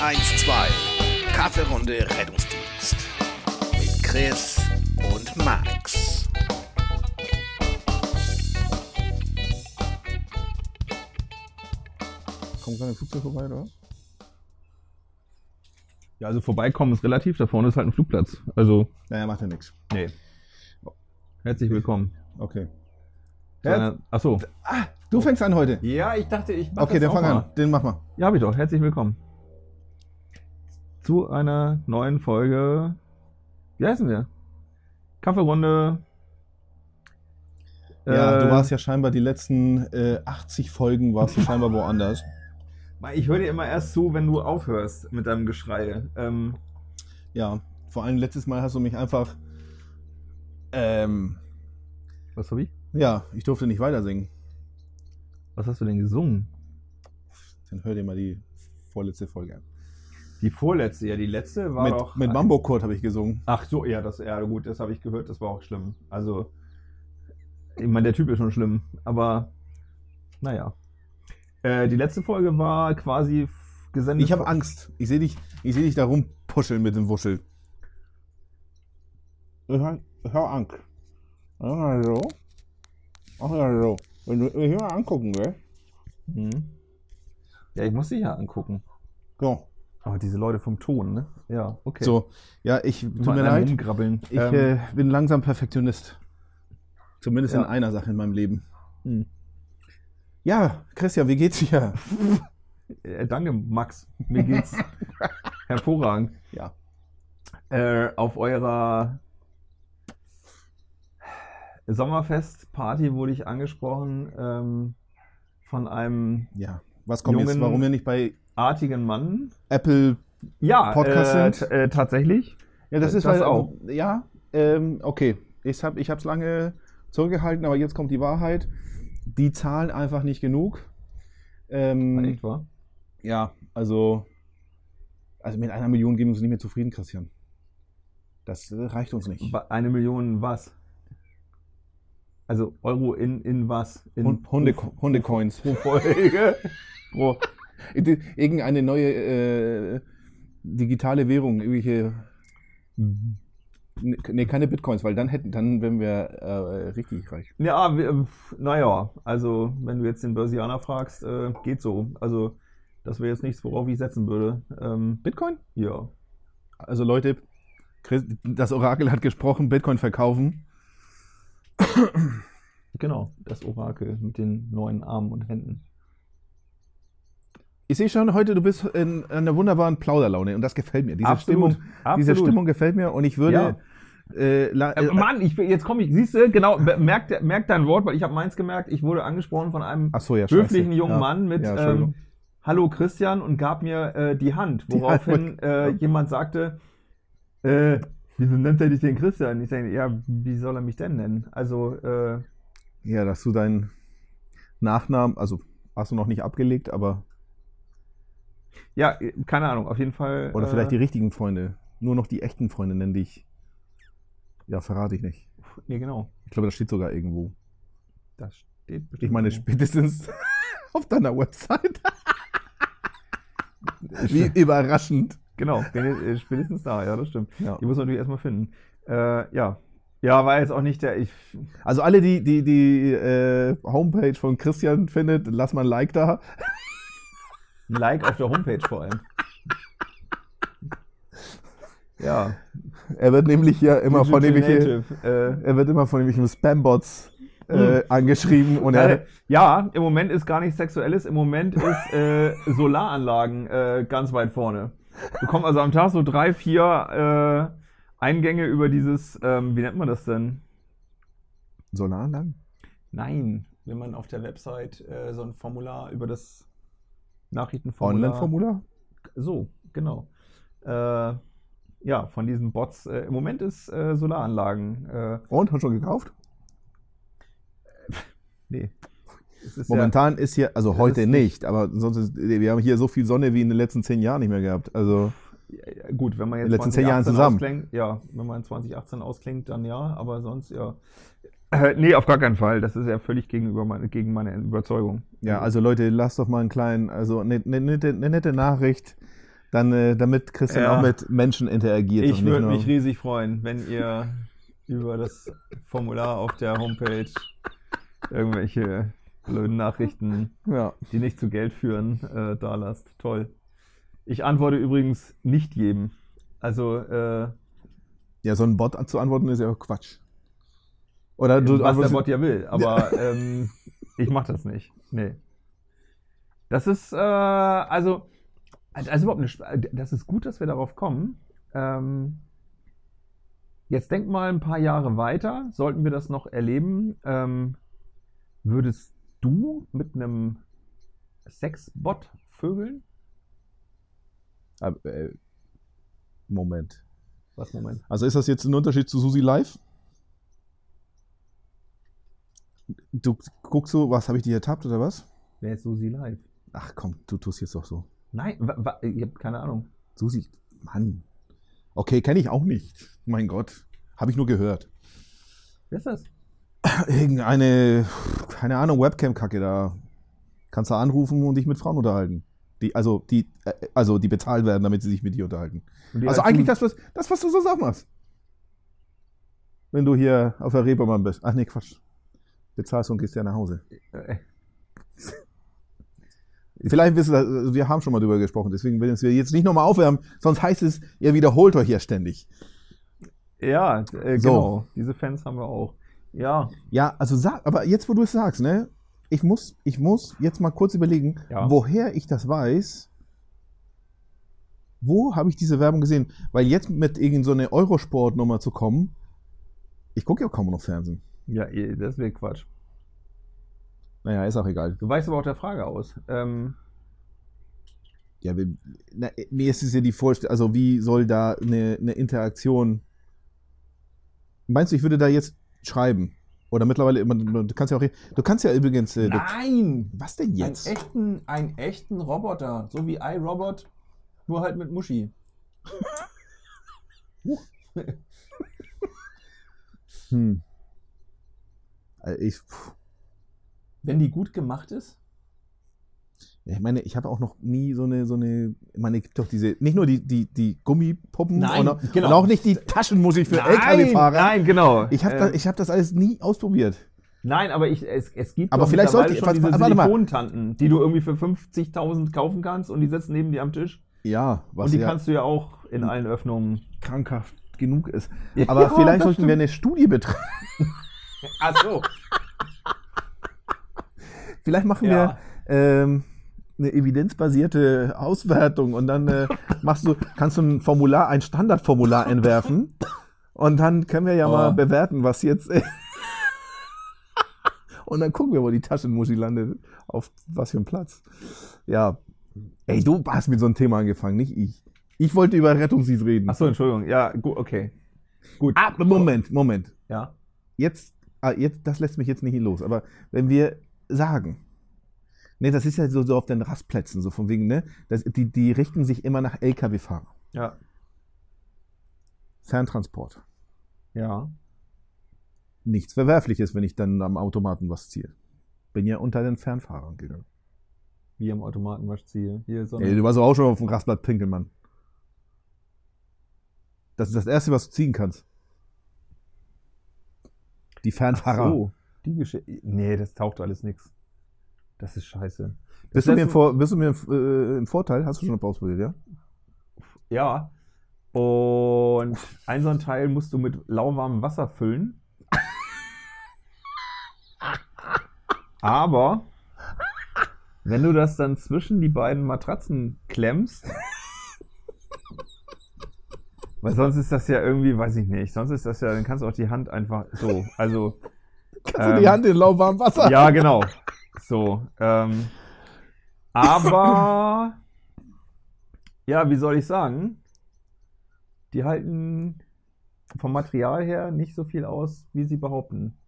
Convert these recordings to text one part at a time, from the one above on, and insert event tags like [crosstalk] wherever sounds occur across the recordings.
112. Kaffeerunde Rettungsdienst. Mit Chris und Max. Kommt gerade ein Flugzeug vorbei, oder was? Ja, also vorbeikommen ist relativ, da vorne ist halt ein Flugplatz. Also, Naja, macht ja nichts. nee. Herzlich willkommen. Okay. Achso. Ah, du fängst an heute. Ja, ich dachte, ich mach Okay, das dann auch fang mal. an. Den mach mal. Ja, hab ich doch. Herzlich willkommen. Zu einer neuen Folge. Wie heißen wir? Kaffeerunde. Ja, Äh, du warst ja scheinbar die letzten äh, 80 Folgen warst du scheinbar woanders. Ich höre dir immer erst zu, wenn du aufhörst mit deinem Geschrei. Ähm, Ja, vor allem letztes Mal hast du mich einfach. Ähm, was hab ich? ja, ich durfte nicht weiter singen. Was hast du denn gesungen? Dann hör dir mal die vorletzte Folge an. Die vorletzte, ja, die letzte war Mit, doch. mit Mambo Kurt habe ich gesungen. Ach so, ja, das, ja gut, das habe ich gehört, das war auch schlimm. Also, ich meine, der Typ ist schon schlimm, aber naja. Äh, die letzte Folge war quasi gesendet. Ich habe Angst. Ich sehe dich, ich seh dich da rumpuscheln mit dem Wuschel. Ich habe hab Angst. Ach so. Ach ja, so. Wenn du mich mal angucken willst. Mhm. Ja, ich muss dich ja angucken. So. Aber diese Leute vom Ton, ne? Ja, okay. So, ja, ich tut mir leid. Ich Ähm, äh, bin langsam Perfektionist. Zumindest in Ja. einer Sache in meinem Leben. hm. Ja, Christian, wie geht's dir? [laughs] Äh, danke, Max. Mir geht's [laughs] hervorragend. Ja. Äh, auf eurer Sommerfest-Party wurde ich angesprochen ähm, von einem Ja. Was kommt jetzt, warum wir nicht bei artigen Mann. Apple? Ja, Podcast äh, äh, tatsächlich. Ja, das Das ist weil auch. Ja, ähm, okay. Ich habe ich hab's lange zurückgehalten, aber jetzt kommt die Wahrheit. Die zahlen einfach nicht genug. Ähm, Echt wahr? Ja, also, also mit einer Million geben wir uns nicht mehr zufrieden, Christian. Das äh, reicht uns nicht. Eine Million was? Also Euro in, in was? In Hund- Hunde, Hundecoins. [laughs] pro Folge? pro, [laughs] Irgendeine neue äh, digitale Währung, irgendwelche. Ne, keine Bitcoins, weil dann hätten, dann wären wir äh, richtig reich. Ja, wir- naja, also wenn du jetzt den Börsianer fragst, äh, geht so. Also das wäre jetzt nichts, worauf ich setzen würde. Ähm, Bitcoin? ja. Also Leute, das Orakel hat gesprochen, Bitcoin verkaufen. Genau, das Orakel mit den neuen Armen und Händen. Ich sehe schon heute, du bist in einer wunderbaren Plauderlaune und das gefällt mir. Diese, Absolut, Stimmung, diese absolut. Stimmung gefällt mir und ich würde. Äh, la, Äh, äh, Mann, ich, jetzt komme ich, siehst du, genau, be- merk, dein Wort, weil ich habe meins gemerkt, ich wurde angesprochen von einem so, ja, höflichen jungen ja. Mann mit Ja, ähm, Hallo Christian und gab mir äh, die Hand, woraufhin äh, jemand sagte, äh, wieso nennt er dich denn Christian? Ich denke, ja, wie soll er mich denn nennen? Also, äh, Ja, dass du deinen Nachnamen, also hast du noch nicht abgelegt, aber. Ja, äh, keine Ahnung, auf jeden Fall. Oder äh, vielleicht die richtigen Freunde. Nur noch die echten Freunde nennen dich. Ja, verrate ich nicht. Nee, genau. Ich glaube, das steht sogar irgendwo. Das steht bestimmt. Ich meine, spätestens [laughs] auf deiner Website. [laughs] Wie überraschend. Genau, äh, spätestens da, ja, das stimmt. Ja. Die muss man natürlich erstmal finden. Äh, ja. Ja, war jetzt auch nicht der. Ich, Also alle, die die, die äh, Homepage von Christian findet, lass mal ein Like da. Ein Like auf der Homepage vor allem. Ja. Er wird nämlich hier immer von Digital irgendwelche, Native, äh, er wird immer von irgendwelchen Spambots äh, angeschrieben und er, Äh, ja, im Moment ist gar nichts Sexuelles. Im Moment ist äh, Solaranlagen äh, ganz weit vorne. Du kommst also am Tag so drei, vier äh, Eingänge über dieses, ähm, wie nennt man das denn? Solaranlagen? Nein, wenn man auf der Website äh, so ein Formular über das Nachrichtenformular. Online-Formular? So, genau. Äh, ja, von diesen Bots. Äh, Im Moment ist äh, Solaranlagen. Äh, Und, hast du schon gekauft? [laughs] nee. Ist Momentan ist hier, also heute ist nicht, aber sonst ist, wir haben hier so viel Sonne wie in den letzten zehn Jahren nicht mehr gehabt. Also, Ja, ja, gut, wenn man jetzt In den letzten zehn Jahren 2018 zusammen. Ausklingt, ja, wenn man 2018 ausklingt, dann ja, aber sonst ja. Äh, nee, auf gar keinen Fall. Das ist ja völlig gegenüber meine, gegen meine Überzeugung. ja, also Leute, lasst doch mal einen kleinen, also eine ne, nette, ne nette Nachricht Dann, äh, damit Christian Ja. auch mit Menschen interagiert. Ich würde mich riesig freuen, wenn ihr über das Formular auf der Homepage irgendwelche blöden Nachrichten, Ja. die nicht zu Geld führen, äh, da lasst. Toll. Ich antworte übrigens nicht jedem. Also, äh, ja, so ein Bot zu antworten ist ja auch Quatsch. Oder du was der Bot ja will, aber [laughs] ähm, ich mache das nicht. Nee. Das ist, äh, also, also überhaupt eine, Sp- das ist gut, dass wir darauf kommen. Ähm, jetzt denk mal ein paar Jahre weiter, sollten wir das noch erleben, ähm, würdest du mit einem Sexbot vögeln? Aber, äh, Moment. Was, Moment? Also ist das jetzt ein Unterschied zu Susi Live? Du guckst so, was habe ich dir ertappt oder was? Wer ist Susi live? Ach komm, du tust jetzt doch so. Nein, ich habe keine Ahnung. Susi, Mann. Okay, kenne ich auch nicht. Mein Gott. Habe ich nur gehört. Wer ist das? [clears throat] Irgendeine, keine Ahnung, Webcam-Kacke da. Kannst du anrufen und dich mit Frauen unterhalten. Die, also, die, äh, also, die bezahlt werden, damit sie sich mit dir unterhalten. Also als eigentlich das, was, das, was du so auch machst. Wenn du hier auf der Reeperbahn bist. Ach nee, Quatsch. Bezahlst und gehst ja nach Hause. Äh, [laughs] Vielleicht wissen wir, wir haben schon mal drüber gesprochen, deswegen werden wir jetzt nicht nochmal aufwärmen, sonst heißt es, ihr wiederholt euch ja ständig. Ja, äh, So. genau. Diese Fans haben wir auch. Ja, Ja, also sag, aber jetzt, wo du es sagst, ne? Ich muss, ich muss jetzt mal kurz überlegen, Ja. woher ich das weiß. Wo habe ich diese Werbung gesehen? Weil jetzt mit irgend so Eurosport-Nummer zu kommen, ich gucke ja kaum noch Fernsehen. Ja, eh, das wäre Quatsch. Naja, ist auch egal. Du weißt aber auch der Frage aus. Ähm, Ja, na, mir ist es ja die Vorstellung, also wie soll da eine, eine Interaktion. Meinst du, ich würde da jetzt schreiben? Oder mittlerweile immer, du kannst ja auch, du kannst ja übrigens, äh, Nein! was denn jetzt? Einen echten, einen echten Roboter, so wie iRobot, nur halt mit Muschi. [laughs] Hm. Also ich, Wenn die gut gemacht ist? ich meine, ich habe auch noch nie so eine, so eine, ich meine, es gibt doch diese, nicht nur die, die, die Gummipuppen Nein, und, auch, genau. und auch nicht die Taschenmusik für LKW-Fahrer. nein, genau. Ich habe Äh, das, ich hab das alles nie ausprobiert. Nein, aber ich, es, es gibt Aber vielleicht sollte- schon warte- diese. Silikontanten, die du irgendwie für 50.000 kaufen kannst und die sitzen neben dir am Tisch. Ja, was und die ja kannst du ja auch in allen Öffnungen. krankhaft genug ist. Ja, Aber [laughs] vielleicht das sollten wir stimmt. eine Studie betreiben. [laughs] Ach so. Vielleicht machen Ja. wir ähm, eine evidenzbasierte Auswertung und dann äh, machst du, kannst du ein Formular, ein Standardformular entwerfen und dann können wir ja mal Oh. bewerten, was jetzt. und dann gucken wir, wo die Taschenmuschi landet, auf was für einen Platz. Ja. Ey, du hast mit so einem Thema angefangen, nicht ich. Ich wollte über Rettungsdienst reden. Ach so, Entschuldigung. Ja, gut, okay. Gut. Ah, Moment, Moment. Ja. jetzt, ah, jetzt, das lässt mich jetzt nicht los, aber wenn wir sagen, ne, das ist ja so, so auf den Rastplätzen, so von wegen, ne, das, die, die richten sich immer nach Lkw-Fahrern. Ja. Ferntransport. Ja. Nichts Verwerfliches, wenn ich dann am Automaten was ziehe. Bin ja unter den Fernfahrern gegangen. Wie am Automatenwaschziel. Hier so Ey, du warst auch schon auf dem Rastplatz pinkeln, Mann. Das ist das Erste, was du ziehen kannst. Die Fernfahrer. so. Die Geschichte. Nee, das taucht alles nix. Das ist scheiße. Das Bist du mir, vor, bist du mir äh, im Vorteil? Hast du schon ausprobiert, ja? Ja. Und ein so ein Teil musst du mit lauwarmem Wasser füllen. Aber wenn du das dann zwischen die beiden Matratzen klemmst, weil sonst ist das ja irgendwie, weiß ich nicht, sonst ist das ja, dann kannst du auch die Hand einfach so, also [laughs] Kannst du Ähm, die Hand in lauwarmem Wasser? ja, genau. So. Ähm, aber ja, wie soll ich sagen? Die halten vom Material her nicht so viel aus, wie sie behaupten.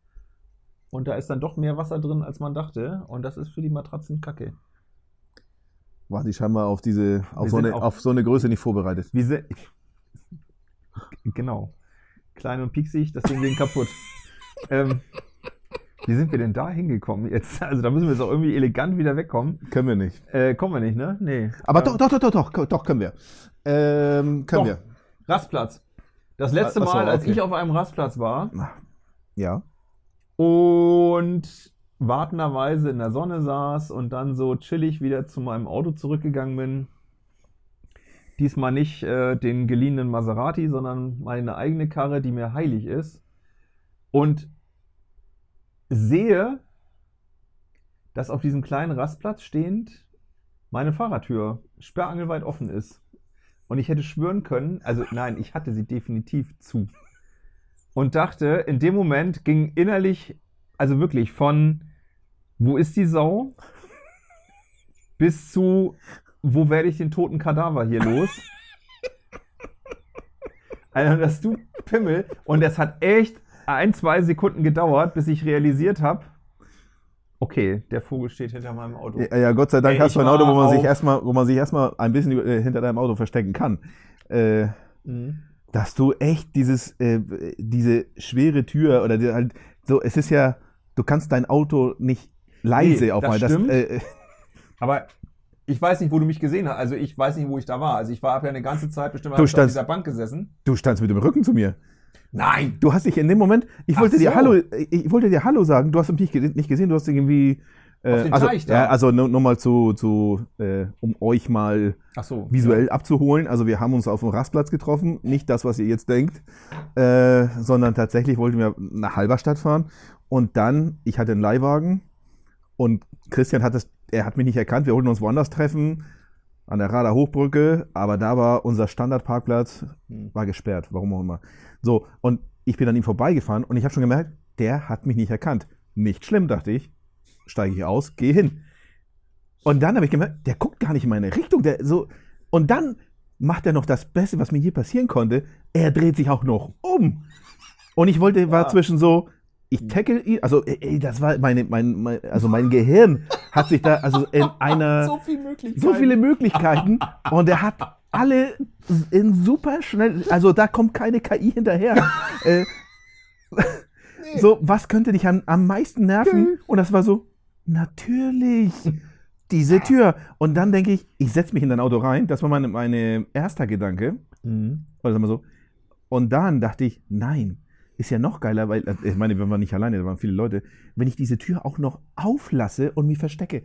Und da ist dann doch mehr Wasser drin, als man dachte. Und das ist für die Matratzen kacke. War die scheinbar auf diese, auf Wir so, sind eine, auch- auf so eine Größe nicht vorbereitet. Wie se genau. Klein und pieksig, das Ding ging kaputt. [laughs] ähm, Wie sind wir denn da hingekommen jetzt? [laughs] Also da müssen wir jetzt auch irgendwie elegant wieder wegkommen. Können wir nicht. Äh, kommen wir nicht, ne? Nee. Aber Ähm, doch, doch, doch, doch, doch, doch, können wir. Ähm, können Doch. wir. Rastplatz. Das letzte Ach so, Mal, als okay. ich auf einem Rastplatz war Ja. und wartenderweise in der Sonne saß und dann so chillig wieder zu meinem Auto zurückgegangen bin. Diesmal nicht äh, den geliehenen Maserati, sondern meine eigene Karre, die mir heilig ist. Und sehe, dass auf diesem kleinen Rastplatz stehend meine Fahrradtür sperrangelweit offen ist. Und ich hätte schwören können, also nein, ich hatte sie definitiv zu. Und dachte, in dem Moment ging innerlich, also wirklich von, wo ist die Sau, bis zu, wo werde ich den toten Kadaver hier los? [laughs] Also das du Pimmel. Und es hat echt ein, zwei Sekunden gedauert, bis ich realisiert habe, okay, der Vogel steht hinter meinem Auto. Ja, ja, Gott sei Dank Ey, hast du ein Auto, wo man sich erstmal, wo man sich erstmal ein bisschen äh, hinter deinem Auto verstecken kann. Äh, Mhm. dass du echt dieses, äh, diese schwere Tür oder die, halt so, es ist ja, du kannst dein Auto nicht leise Nee, aufmachen. das stimmt. äh, äh, Aber ich weiß nicht, wo du mich gesehen hast. Also ich weiß nicht, wo ich da war. Also ich war habe ja eine ganze Zeit bestimmt Du ich auf standst- dieser Bank gesessen. du standst mit dem Rücken zu mir. Nein. Du hast dich in dem Moment, ich Ach wollte dir so. Hallo, ich, wollte dir Hallo sagen, du hast mich nicht, ge- nicht gesehen, du hast irgendwie. Äh, Auf den also, Teich da. ja, also nur, nur mal zu, zu äh, um euch mal so. visuell abzuholen. Also wir haben uns auf dem Rastplatz getroffen, nicht das, was ihr jetzt denkt, äh, sondern tatsächlich wollten wir nach Halberstadt fahren und dann, ich hatte einen Leihwagen und Christian hat es, er hat mich nicht erkannt, wir wollten uns woanders treffen, an der Rader Hochbrücke, aber da war unser Standardparkplatz, Hm. war gesperrt, warum auch immer. So, und ich bin an ihm vorbeigefahren und ich habe schon gemerkt, der hat mich nicht erkannt. Nicht schlimm, dachte ich. Steige ich aus, gehe hin. Und dann habe ich gemerkt, der guckt gar nicht in meine Richtung. Der so, und dann macht er noch das Beste, was mir hier passieren konnte. Er dreht sich auch noch um. Und ich wollte, war Ja. zwischen so, ich tackle ihn, also ey, das war meine, mein, mein, also mein Gehirn hat sich da, also in [laughs] einer so viel Möglichkeiten. so viele Möglichkeiten und er hat alle in super schnell, also da kommt keine KI hinterher. [laughs] äh, So, was könnte dich an, am meisten nerven? Und das war so, natürlich, diese Tür. Und dann denke ich, ich setze mich in dein Auto rein. Das war meine, meine erster Gedanke. Mhm. Oder sagen wir so. Und dann dachte ich, nein, ist ja noch geiler, weil, äh, ich meine, wir waren nicht alleine, da waren viele Leute, wenn ich diese Tür auch noch auflasse und mich verstecke.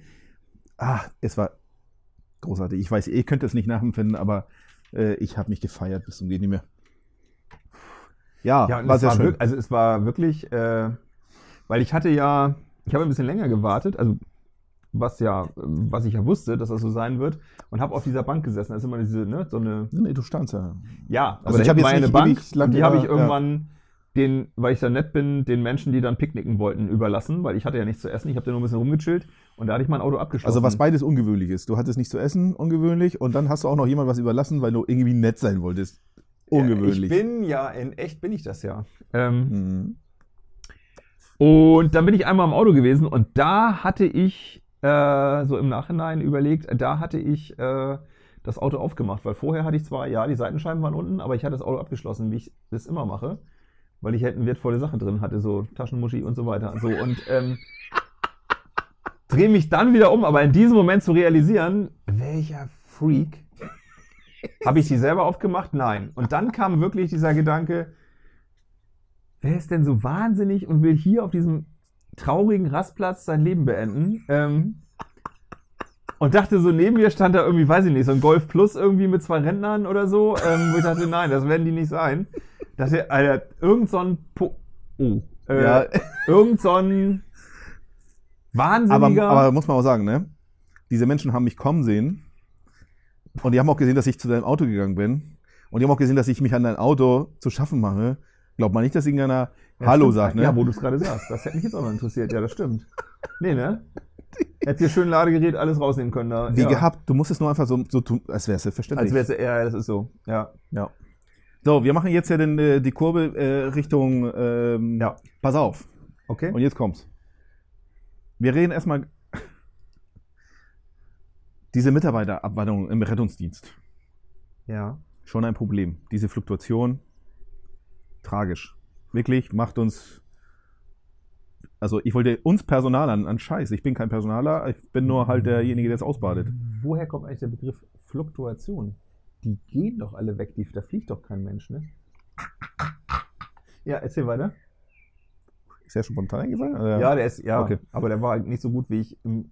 Ah, es war großartig. Ich weiß, ihr könnt es nicht nachempfinden, aber äh, ich habe mich gefeiert bis zum geht nicht mehr. Ja, Ja, war sehr war schön. also es war wirklich, äh, weil ich hatte ja, ich habe ein bisschen länger gewartet, also was ja, was ich ja wusste, dass das so sein wird, und habe auf dieser Bank gesessen. Das ist immer diese, ne, so eine, Nee, du standst ja. ja, Also aber ich da hab hinten jetzt eine Bank lang die habe ich irgendwann den, weil ich da nett bin, den Menschen, die dann picknicken wollten, überlassen, weil ich hatte ja nichts zu essen. Ich habe da nur ein bisschen rumgechillt und da hatte ich mein Auto abgeschlossen. Also was beides ungewöhnlich ist. Du hattest nichts zu essen, ungewöhnlich, und dann hast du auch noch jemand was überlassen, weil du irgendwie nett sein wolltest. Ungewöhnlich. Ja, ich bin ja, in echt bin ich das ja. Ähm, Mhm. Und dann bin ich einmal im Auto gewesen und da hatte ich äh, so im Nachhinein überlegt, da hatte ich äh, das Auto aufgemacht, weil vorher hatte ich zwar, ja, die Seitenscheiben waren unten, aber ich hatte das Auto abgeschlossen, wie ich das immer mache, weil ich halt eine wertvolle Sache drin hatte, so Taschenmuschi und so weiter. So und ähm, [laughs] drehe mich dann wieder um, aber in diesem Moment zu realisieren, welcher Freak. Habe ich die selber aufgemacht? Nein. Und dann kam wirklich dieser Gedanke, wer ist denn so wahnsinnig und will hier auf diesem traurigen Rastplatz sein Leben beenden? Ähm, und dachte so, neben mir stand da irgendwie, weiß ich nicht, so ein Golf Plus irgendwie mit zwei Rentnern oder so, ähm, wo ich dachte, nein, das werden die nicht sein. Dachte, Alter, irgend so ein po oh, äh, Ja. irgend so ein Aber, wahnsinniger. aber muss man auch sagen, ne? Diese Menschen haben mich kommen sehen und die haben auch gesehen, dass ich zu deinem Auto gegangen bin und die haben auch gesehen, dass ich mich an dein Auto zu schaffen mache. Glaubt man nicht, dass irgendeiner Ja, Hallo stimmt. sagt, ne? Ja, wo du es gerade sagst. Das hätte mich jetzt auch noch interessiert. Ja, das stimmt. Nee, ne? Hättest dir schön Ladegerät alles rausnehmen können da. Wie ja. gehabt, du musst es nur einfach so, so tun, als wäre es selbstverständlich. Als wäre es, ja, das ist so. Ja. ja. So, wir machen jetzt ja den, äh, die Kurve äh, Richtung, ähm, Ja. pass auf. Okay. Und jetzt kommt's. Wir reden erstmal diese Mitarbeiterabwanderung im Rettungsdienst. ja. Schon ein Problem. Diese Fluktuation, tragisch. Wirklich, macht uns, Also ich wollte uns Personal an, an Scheiß. Ich bin kein Personaler, ich bin nur halt derjenige, der es ausbadet. Woher kommt eigentlich der Begriff Fluktuation? Die gehen doch alle weg, die, da fliegt doch kein Mensch, ne? Ja, erzähl weiter. Ist der spontan eingefallen? Oder? Ja, der ist, ja, Okay. aber der war halt nicht so gut wie ich im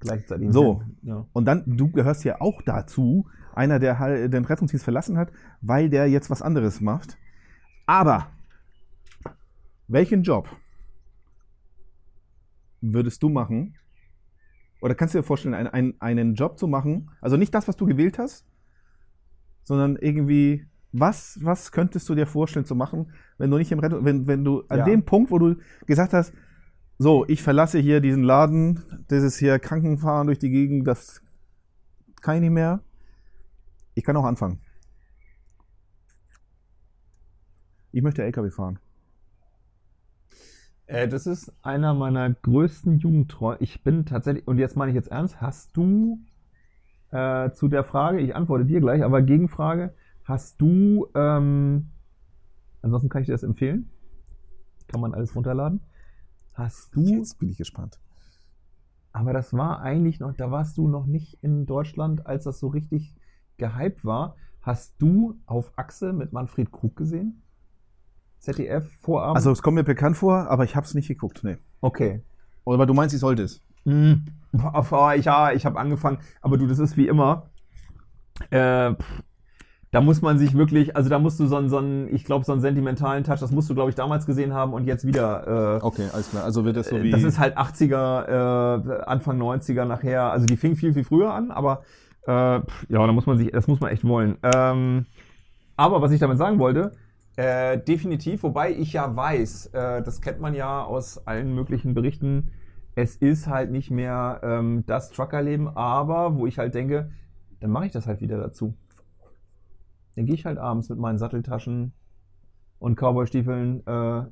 gleichzeitigen So. Ja. Und dann, du gehörst ja auch dazu, einer, der halt den Rettungsdienst verlassen hat, weil der jetzt was anderes macht. Aber welchen Job würdest du machen? Oder kannst du dir vorstellen, einen, einen, einen Job zu machen? Also nicht das, was du gewählt hast, sondern irgendwie, was, was könntest du dir vorstellen zu machen, wenn du nicht im Rettung, wenn, wenn du an Ja. dem Punkt, wo du gesagt hast, so, ich verlasse hier diesen Laden, dieses hier Krankenfahren durch die Gegend, das kann ich nicht mehr. Ich kann auch anfangen. Ich möchte LKW fahren. Äh, das ist einer meiner größten Jugendträume. Ich bin tatsächlich, und jetzt meine ich jetzt ernst, hast du äh, zu der Frage, ich antworte dir gleich, aber Gegenfrage, hast du, ähm, ansonsten kann ich dir das empfehlen, kann man alles runterladen, hast du, Jetzt bin ich gespannt. aber das war eigentlich noch, da warst du noch nicht in Deutschland, als das so richtig gehypt war, hast du auf Achse mit Manfred Krug gesehen? ZDF Vorabend? Also es kommt mir bekannt vor, aber ich habe es nicht geguckt. Nee. okay. Aber du meinst, ich sollte es. Mhm. [laughs] Boah, ja, ich habe angefangen, aber du, das ist wie immer. Äh, pff, da muss man sich wirklich, also da musst du so einen, so einen ich glaube, so einen sentimentalen Touch, das musst du, glaube ich, damals gesehen haben und jetzt wieder. Äh, Okay, alles klar. Also wird das so wie. das ist halt 80er, äh, Anfang 90er nachher. Also die fing viel, viel früher an, aber äh, ja, da muss man sich, das muss man echt wollen. Ähm, aber was ich damit sagen wollte, äh, definitiv, wobei ich ja weiß, äh, das kennt man ja aus allen möglichen Berichten, es ist halt nicht mehr ähm, das Truckerleben, aber wo ich halt denke, dann mache ich das halt wieder dazu. Dann gehe ich halt abends mit meinen Satteltaschen und Cowboystiefeln äh, ja.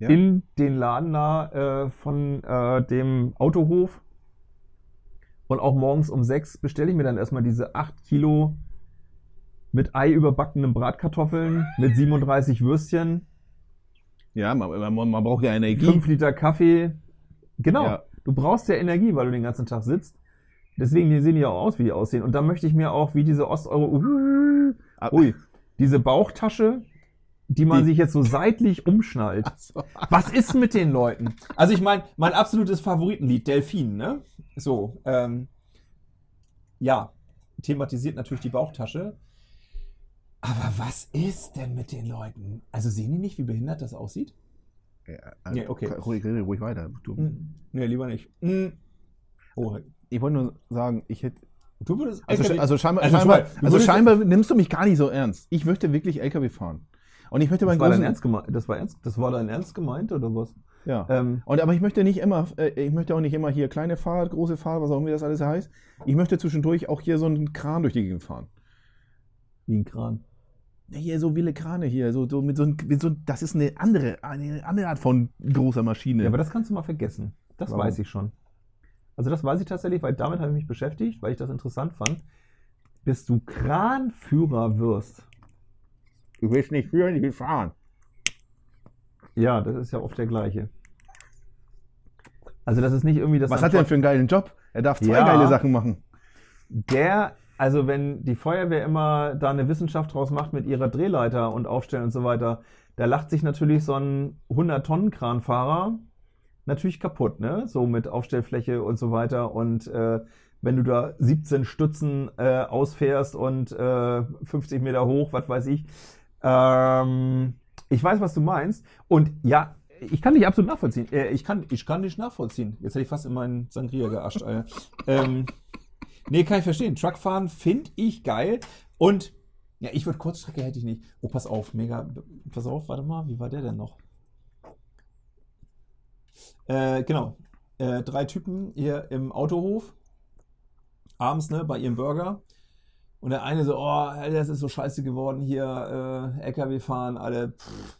Ja. in den Laden da äh, von äh, dem Autohof. Und auch morgens um sechs bestelle ich mir dann erstmal diese 8 Kilo mit Ei überbackenen Bratkartoffeln, mit 37 Würstchen, Ja, man, man, man braucht ja Energie. 5 Liter Kaffee. Genau, Ja. du brauchst ja Energie, weil du den ganzen Tag sitzt. Deswegen die sehen die auch aus, wie die aussehen. Und dann möchte ich mir auch wie diese Osteuro... Ab- Ui, diese Bauchtasche, die man Die- sich jetzt so seitlich umschnallt. So. Was ist mit den Leuten? Also ich meine, mein absolutes Favoritenlied, Delfin, ne? So, ähm, ja, thematisiert natürlich die Bauchtasche. Aber was ist denn mit den Leuten? Also sehen die nicht, wie behindert das aussieht? Ja, Nee, okay. Ruhig, rede ruhig weiter. Du, Hm. Nee, lieber nicht. Hm. Oh, Ich wollte nur sagen, ich hätte. du würdest Also, LKW also scheinbar, Also, scheinbar, also scheinbar nimmst du mich gar nicht so ernst. Ich möchte wirklich LKW fahren. Und ich möchte Das war, dein großen. ernst gemeint, das, war ernst, das war dein Ernst gemeint oder was? Ja. Ähm, Und aber ich möchte nicht immer, äh, ich möchte auch nicht immer hier kleine Fahrt, große Fahrt, was auch immer das alles heißt. Ich möchte zwischendurch auch hier so einen Kran durch die Gegend fahren. wie ein Kran. Ja, Hier so wilde Krane hier, so, so mit so, ein- mit so das ist eine andere, eine andere Art von großer Maschine. Ja, aber das kannst du mal vergessen. Das Warum? weiß ich schon. Also das weiß ich tatsächlich, weil damit habe ich mich beschäftigt, weil ich das interessant fand. Bis du Kranführer wirst. du willst nicht führen, ich will fahren. Ja, das ist ja oft der gleiche. Also das ist nicht irgendwie das. Was hat er denn für einen geilen Job? Er darf zwei Ja. geile Sachen machen. Der, also wenn die Feuerwehr immer da eine Wissenschaft draus macht mit ihrer Drehleiter und Aufstellen und so weiter, da lacht sich natürlich so ein 100-Tonnen-Kranfahrer natürlich kaputt, ne? So mit Aufstellfläche und so weiter. Und äh, wenn du da 17 Stützen äh, ausfährst und äh, 50 Meter hoch, was weiß ich. Ähm, ich weiß, was du meinst. Und ja, ich kann dich absolut nachvollziehen. Äh, ich, kann, Ich kann dich nachvollziehen. Jetzt hätte ich fast in meinen Sangria geascht, ähm, nee, kann ich verstehen. Truckfahren finde ich geil. Und ja, ich würde Kurzstrecke hätte ich nicht. Oh, pass auf, mega. Pass auf, warte mal, wie war der denn noch? Äh, genau. Äh, drei Typen hier im Autohof. Abends, ne, bei ihrem Burger. Und der eine so, oh, das ist so scheiße geworden hier, äh, LKW fahren, alle. Pff.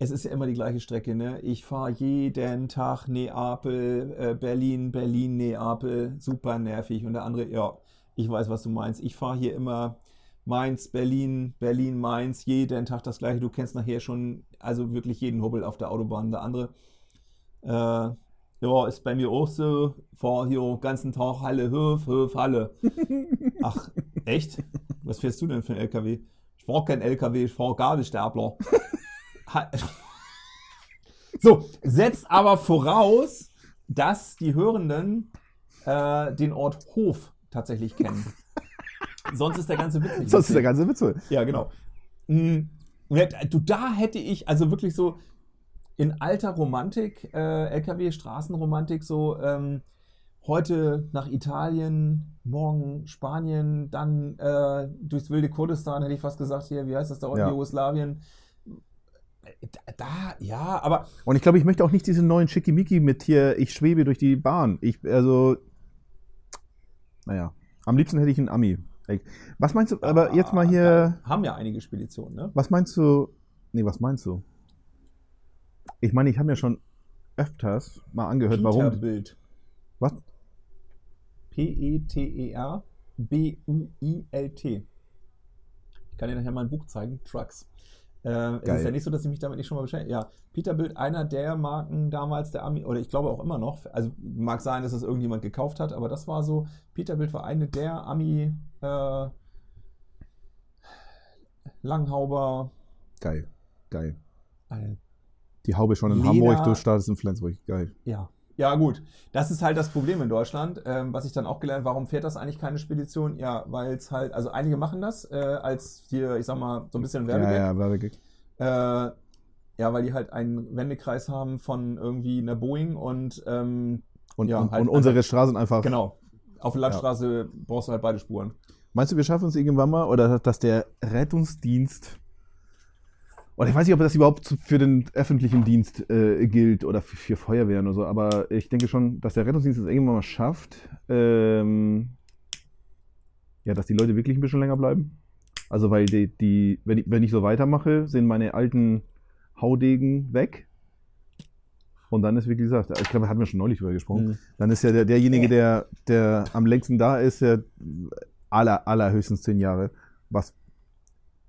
Es ist ja immer die gleiche Strecke, ne? Ich fahre jeden Tag Neapel, äh, Berlin, Berlin, Neapel, super nervig. Und der andere, ja, ich weiß, was du meinst. Ich fahre hier immer Mainz, Berlin, Berlin, Mainz, jeden Tag das gleiche. Du kennst nachher schon, also wirklich jeden Hubbel auf der Autobahn. Der andere, äh, ja, ist bei mir auch so. Fahr hier den ganzen Tag Halle, Höf, Höf, Halle. [laughs] Ach, echt? Was fährst du denn für ein LKW? Ich fahr kein LKW, ich fahr Gabelstapler. [laughs] Ha- [laughs] so, setzt aber voraus, dass die Hörenden äh, den Ort Hof tatsächlich kennen. Sonst ist der ganze Witz nicht Sonst ist der ganze Witz. Ja, genau. Hätt- Du, da hätte ich, also wirklich so in alter Romantik, äh, LKW, Straßenromantik, so ähm, heute nach Italien, morgen Spanien, dann äh, durchs wilde Kurdistan, hätte ich fast gesagt, hier, wie heißt das da unten, Ja. Jugoslawien. Da, ja, aber Und ich glaube, ich möchte auch nicht diesen neuen Schickimicki mit hier, ich schwebe durch die Bahn. Ich, also, naja, am liebsten hätte ich einen Ami. Was meinst du, aber jetzt mal hier, haben ja einige Speditionen, ne? was meinst du, nee, was meinst du? Ich meine, ich habe mir schon öfters mal angehört, warum, Peterbilt. was? E P-E-T-E-R-B-U-I-L-T. Ich kann dir nachher mal ein Buch zeigen, Trucks. Äh, es ist ja nicht so, dass ich mich damit nicht schon mal beschäftige. Ja, Peterbilt, einer der Marken damals der Ami, oder ich glaube auch immer noch, also mag sein, dass es irgendjemand gekauft hat, aber das war so, Peterbilt war eine der Ami äh, Langhauber, Geil, geil. eine Die Haube schon in Leder- Hamburg, du startest in Flensburg. Geil. Ja. Ja, gut. Das ist halt das Problem in Deutschland. Ähm, was ich dann auch gelernt warum fährt das eigentlich keine Spedition? Ja, weil es halt, also einige machen das, äh, als hier, ich sag mal, so ein bisschen Ja, Werbegag. ja, Werbegag. Äh, ja, weil die halt einen Wendekreis haben von irgendwie einer Boeing und ähm, Und, Ja, und, halt und unsere Straßen einfach. genau. Auf der Landstraße brauchst du halt beide Spuren. Meinst du, wir schaffen es irgendwann mal oder dass der Rettungsdienst oder ich weiß nicht, ob das überhaupt für den öffentlichen Dienst äh, gilt oder für, für Feuerwehren oder so, aber ich denke schon, dass der Rettungsdienst es irgendwann mal schafft, ähm, ja, dass die Leute wirklich ein bisschen länger bleiben. Also weil die, die wenn, ich, wenn ich so weitermache, sind meine alten Haudegen weg. Und dann ist, wie gesagt, ich glaube, hatten wir schon neulich drüber gesprochen. Mhm. Dann ist ja der, derjenige, der, der am längsten da ist, ja aller, allerhöchstens zehn Jahre, was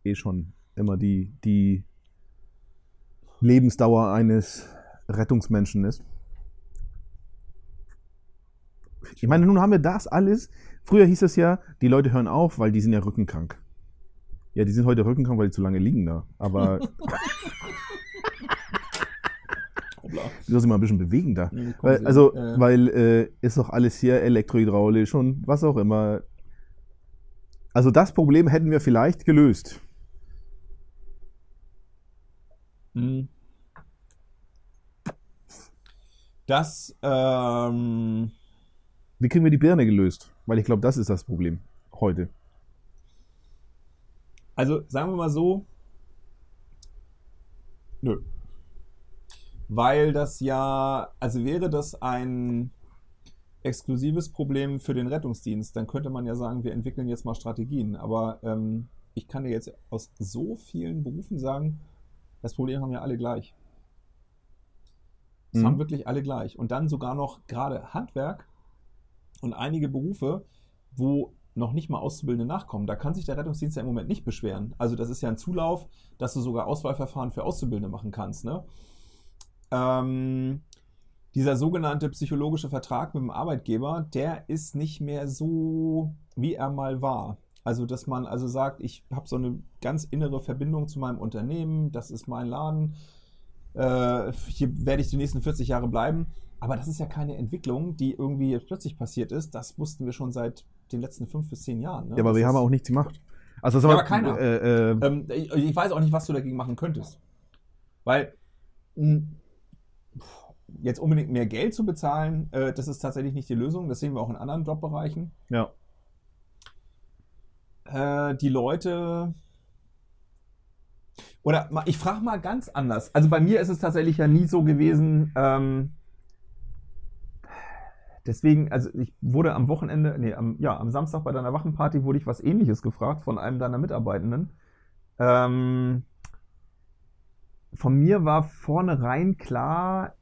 eh schon immer die, die Lebensdauer eines Rettungsmenschen ist. Ich meine, nun haben wir das alles. Früher hieß es ja, die Leute hören auf, weil die sind ja rückenkrank. Ja, die sind heute rückenkrank, weil die zu lange liegen da. Aber Hoppla. [laughs] die soll sich mal ein bisschen bewegen da. Nee, Weil, also, äh, weil äh, ist doch alles hier elektrohydraulisch und was auch immer. Also das Problem hätten wir vielleicht gelöst. Mhm. Das, ähm, Wie kriegen wir die Birne gelöst? Weil ich glaube, das ist das Problem heute. Also sagen wir mal so, nö. Weil das ja, also wäre das ein exklusives Problem für den Rettungsdienst, dann könnte man ja sagen, wir entwickeln jetzt mal Strategien. Aber ähm, ich kann dir jetzt aus so vielen Berufen sagen, das Problem haben ja alle gleich. Das Mhm. haben wirklich alle gleich. Und dann sogar noch gerade Handwerk und einige Berufe, wo noch nicht mal Auszubildende nachkommen. Da kann sich der Rettungsdienst ja im Moment nicht beschweren. Also das ist ja ein Zulauf, dass du sogar Auswahlverfahren für Auszubildende machen kannst. Ne? Ähm, dieser sogenannte psychologische Vertrag mit dem Arbeitgeber, der ist nicht mehr so, wie er mal war. Also, dass man also sagt, ich habe so eine ganz innere Verbindung zu meinem Unternehmen, das ist mein Laden, äh, hier werde ich die nächsten 40 Jahre bleiben. Aber das ist ja keine Entwicklung, die irgendwie jetzt plötzlich passiert ist. Das wussten wir schon seit den letzten fünf bis zehn Jahren. Ne? Ja, aber Das wir haben auch nichts gemacht. Also Ja, sag mal, aber keiner. Äh, äh, ähm, ich, weiß auch nicht, was du dagegen machen könntest. Weil mh, jetzt unbedingt mehr Geld zu bezahlen, äh, das ist tatsächlich nicht die Lösung. Das sehen wir auch in anderen Jobbereichen. ja. Äh, die Leute. Oder ich frage mal ganz anders. Also bei mir ist es tatsächlich ja nie so gewesen. Ähm, deswegen, also ich wurde am Wochenende, nee, am, ja, am Samstag bei deiner Wachenparty wurde ich was ähnliches gefragt von einem deiner Mitarbeitenden. Ähm, von mir war vornherein klar,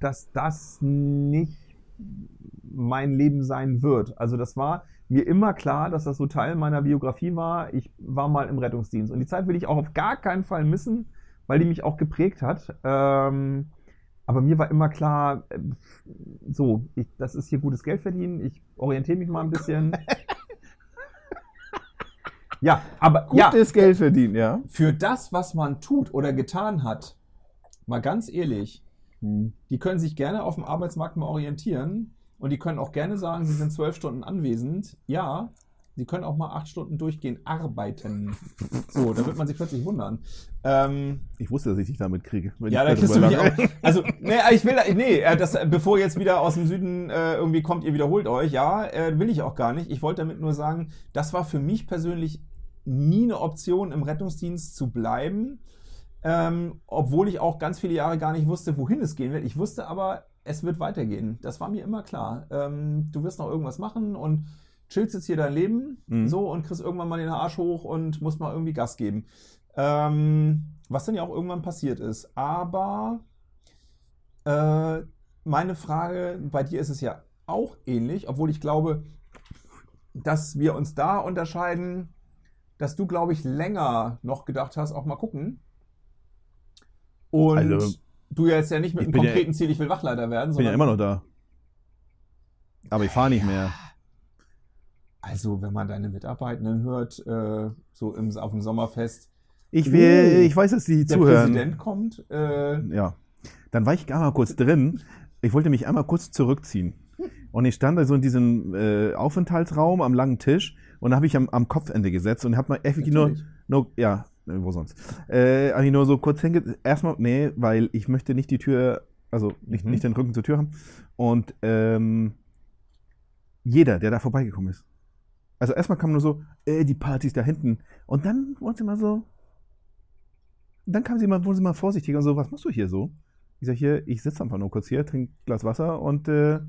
dass das nicht mein Leben sein wird. Also das war mir immer klar, dass das so Teil meiner Biografie war. Ich war mal im Rettungsdienst. Und die Zeit will ich auch auf gar keinen Fall missen, weil die mich auch geprägt hat. Ähm, aber mir war immer klar, äh, so, ich, das ist hier gutes Geld verdienen. Ich orientiere mich mal ein bisschen. [laughs] ja, aber ja, Gutes Geld verdienen, ja. Für das, was man tut oder getan hat, mal ganz ehrlich, die können sich gerne auf dem Arbeitsmarkt mal orientieren und die können auch gerne sagen, sie sind zwölf Stunden anwesend. Ja, sie können auch mal acht Stunden durchgehend arbeiten. So, da wird man sich plötzlich wundern. Ähm, Ich wusste, dass ich dich damit kriege. ja, da kriegst du mich auch. Also, nee, ich will, nee, äh, das, bevor jetzt wieder aus dem Süden äh, irgendwie kommt, ihr wiederholt euch, ja, äh, will ich auch gar nicht. Ich wollte damit nur sagen, das war für mich persönlich nie eine Option, im Rettungsdienst zu bleiben. Ähm, obwohl ich auch ganz viele Jahre gar nicht wusste, wohin es gehen wird. Ich wusste aber, es wird weitergehen. Das war mir immer klar. Ähm, du wirst noch irgendwas machen und chillst jetzt hier dein Leben Mhm. so und kriegst irgendwann mal den Arsch hoch und musst mal irgendwie Gas geben. Ähm, was dann ja auch irgendwann passiert ist. Aber äh, meine Frage, bei dir ist es ja auch ähnlich, obwohl ich glaube, dass wir uns da unterscheiden, dass du, glaube ich, länger noch gedacht hast, auch mal gucken. Und Also, du jetzt ja nicht mit ich einem bin ja- konkreten Ziel, ich will Wachleiter werden, Ich bin ja sondern immer noch da. Aber ich fahre nicht mehr. also wenn man deine Mitarbeitenden hört, äh, so im, auf dem Sommerfest, Ich will, Oh. ich weiß, dass die der zuhören. Präsident kommt, äh, Ja. Dann war ich einmal kurz drin. Ich wollte mich einmal kurz zurückziehen. Und ich stand da so in diesem äh, Aufenthaltsraum am langen Tisch und da habe ich am, am Kopfende gesetzt und habe mal effektiv nur, nur, ja, wo sonst? Äh, habe ich nur so kurz hinge... Erstmal, nee, weil ich möchte nicht die Tür, also nicht, Mhm. nicht den Rücken zur Tür haben. Und ähm, jeder, der da vorbeigekommen ist. Also erstmal kam nur so, äh, die Partys da hinten. Und dann wurde sie mal so, dann kam sie mal, wurden sie mal vorsichtiger und so, was machst du hier so? Ich sag hier, ich sitze einfach nur kurz hier, trinke ein Glas Wasser und äh,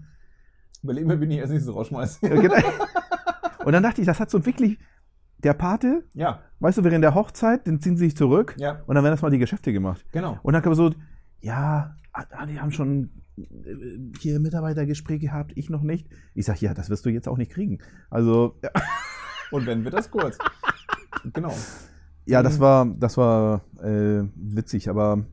überleg mir, bin ich als nächstes rausschmeiße. ja, genau. [laughs] und dann dachte ich, das hat so wirklich der Pate, ja, weißt du, während der Hochzeit, dann ziehen sie sich zurück ja, und dann werden erstmal die Geschäfte gemacht. genau. Und dann kam so, ja, die haben schon äh, hier Mitarbeitergespräche gehabt, ich noch nicht. Ich sag, ja, das wirst du jetzt auch nicht kriegen. Also, ja, [laughs] Und wenn wird das kurz. genau. ja das Mhm. war, das war äh, witzig, aber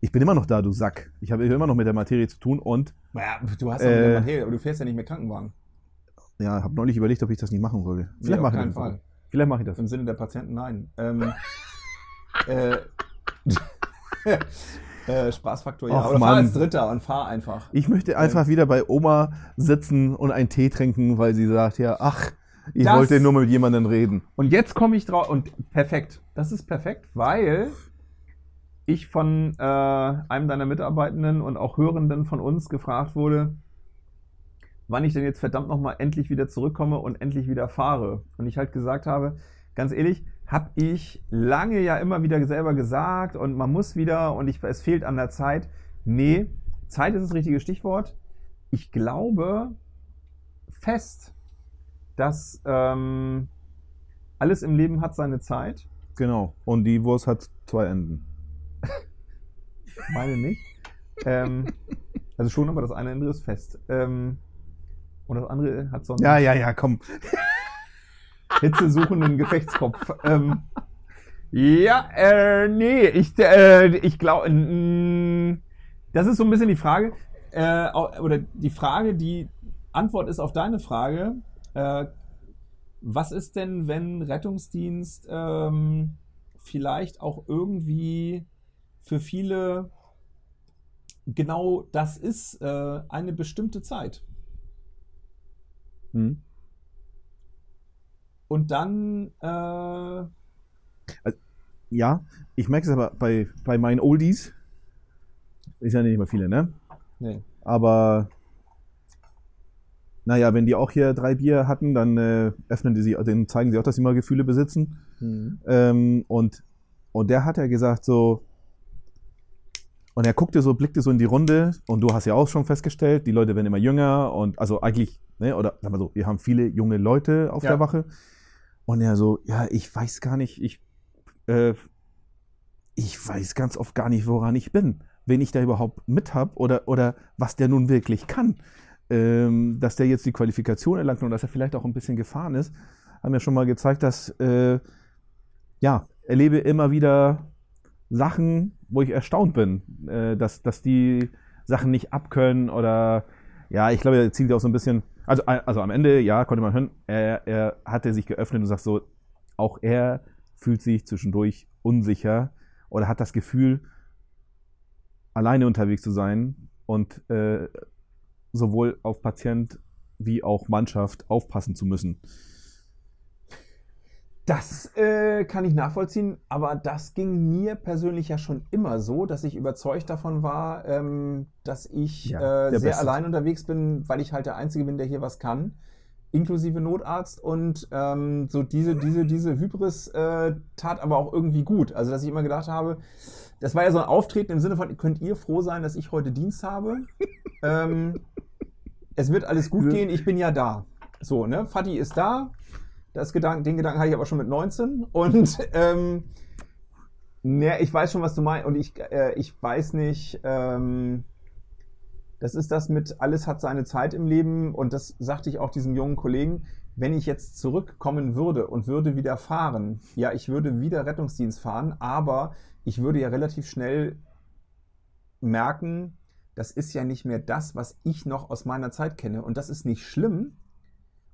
ich bin immer noch da, du Sack. Ich habe immer noch mit der Materie zu tun und Naja, du hast ja mit der Äh, Materie, aber du fährst ja nicht mehr Krankenwagen. ja, habe neulich überlegt, ob ich das nicht machen soll. Nee, Vielleicht auf mache ich keinen das. Fall. Vielleicht mache ich das. Im Sinne der Patienten, nein. Ähm, [laughs] äh, [laughs] äh, Spaßfaktor, ja. Och, Oder fahr Mann. als Dritter und fahr einfach. Ich möchte einfach wieder bei Oma sitzen und einen Tee trinken, weil sie sagt, ja, ach, ich Das- wollte nur mit jemandem reden. Und jetzt komme ich drauf. Und perfekt. Das ist perfekt, weil ich von äh, einem deiner Mitarbeitenden und auch Hörenden von uns gefragt wurde, wann ich denn jetzt verdammt nochmal endlich wieder zurückkomme und endlich wieder fahre. Und ich halt gesagt habe, ganz ehrlich, habe ich lange ja immer wieder selber gesagt und man muss wieder und ich, es fehlt an der Zeit. Nee, Zeit ist das richtige Stichwort. Ich glaube fest, dass ähm, alles im Leben hat seine Zeit. Genau. Und die Wurst hat zwei Enden. [laughs] Meine nicht. ähm, also schon, aber das eine Ende ist fest. Ähm, und das andere hat so einen Ja, ja, ja, komm. [laughs] hitzesuchenden Gefechtskopf. ähm, ja, äh, nee, ich, äh, ich glaube, das ist so ein bisschen die Frage, Äh, oder die Frage, die Antwort ist auf deine Frage. Äh, was ist denn, wenn Rettungsdienst ähm, vielleicht auch irgendwie für viele genau das ist, äh, eine bestimmte Zeit? Hm. Und dann, äh, Ja, ich merke es aber bei, bei meinen Oldies, ist ja nicht mehr viele, ne? nee. Aber naja, wenn die auch hier drei Bier hatten, dann äh, öffnen die sie, dann zeigen sie auch, dass sie mal Gefühle besitzen. Ähm, und, und der hat ja gesagt so, und er guckte so, blickte so in die Runde und du hast ja auch schon festgestellt, die Leute werden immer jünger und also eigentlich, ne, oder sag mal so, wir haben viele junge Leute auf Ja. der Wache. Und er so, ja, ich weiß gar nicht, ich, äh, ich weiß ganz oft gar nicht, woran ich bin, wen ich da überhaupt mit hab oder, oder was der nun wirklich kann. ähm, dass der jetzt die Qualifikation erlangt und dass er vielleicht auch ein bisschen gefahren ist, haben ja schon mal gezeigt, dass äh, ja, erlebe immer wieder Sachen, wo ich erstaunt bin, äh, dass, dass die Sachen nicht abkönnen oder ja, ich glaube, er zielt auch so ein bisschen, also, also am Ende, ja, konnte man hören, er, er hatte sich geöffnet und sagt so, auch er fühlt sich zwischendurch unsicher oder hat das Gefühl, alleine unterwegs zu sein und äh, sowohl auf Patient wie auch Mannschaft aufpassen zu müssen. Das äh, kann ich nachvollziehen, aber das ging mir persönlich ja schon immer so, dass ich überzeugt davon war, ähm, dass ich Ja, äh, sehr Beste. allein unterwegs bin, weil ich halt der Einzige bin, der hier was kann, inklusive Notarzt und ähm, so diese, diese, diese Hybris äh, tat aber auch irgendwie gut. Also, dass ich immer gedacht habe, das war ja so ein Auftreten im Sinne von, könnt ihr froh sein, dass ich heute Dienst habe? ähm, es wird alles gut Ja. gehen, ich bin ja da. So, ne? Fatih ist da. Das Gedanken, den Gedanken hatte ich aber schon mit 19. Und [laughs] ähm, ne, ich weiß schon, was du meinst. Und ich, äh, ich weiß nicht, ähm, das ist das mit, alles hat seine Zeit im Leben. Und das sagte ich auch diesem jungen Kollegen. Wenn ich jetzt zurückkommen würde und würde wieder fahren, ja, ich würde wieder Rettungsdienst fahren, aber ich würde ja relativ schnell merken, das ist ja nicht mehr das, was ich noch aus meiner Zeit kenne. Und das ist nicht schlimm.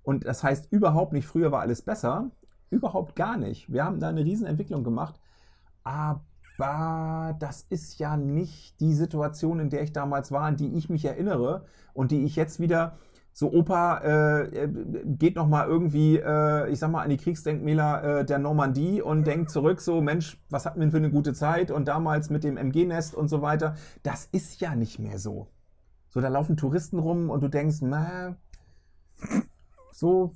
Und das heißt überhaupt nicht, früher war alles besser. Überhaupt gar nicht. Wir haben da eine Riesenentwicklung gemacht. Aber das ist ja nicht die Situation, in der ich damals war, an die ich mich erinnere und die ich jetzt wieder so Opa äh, äh, geht noch mal irgendwie, äh, ich sag mal, an die Kriegsdenkmäler äh, der Normandie und denkt zurück, so Mensch, was hatten wir für eine gute Zeit und damals mit dem MG-Nest und so weiter. Das ist ja nicht mehr so. So, da laufen Touristen rum und du denkst, na, so,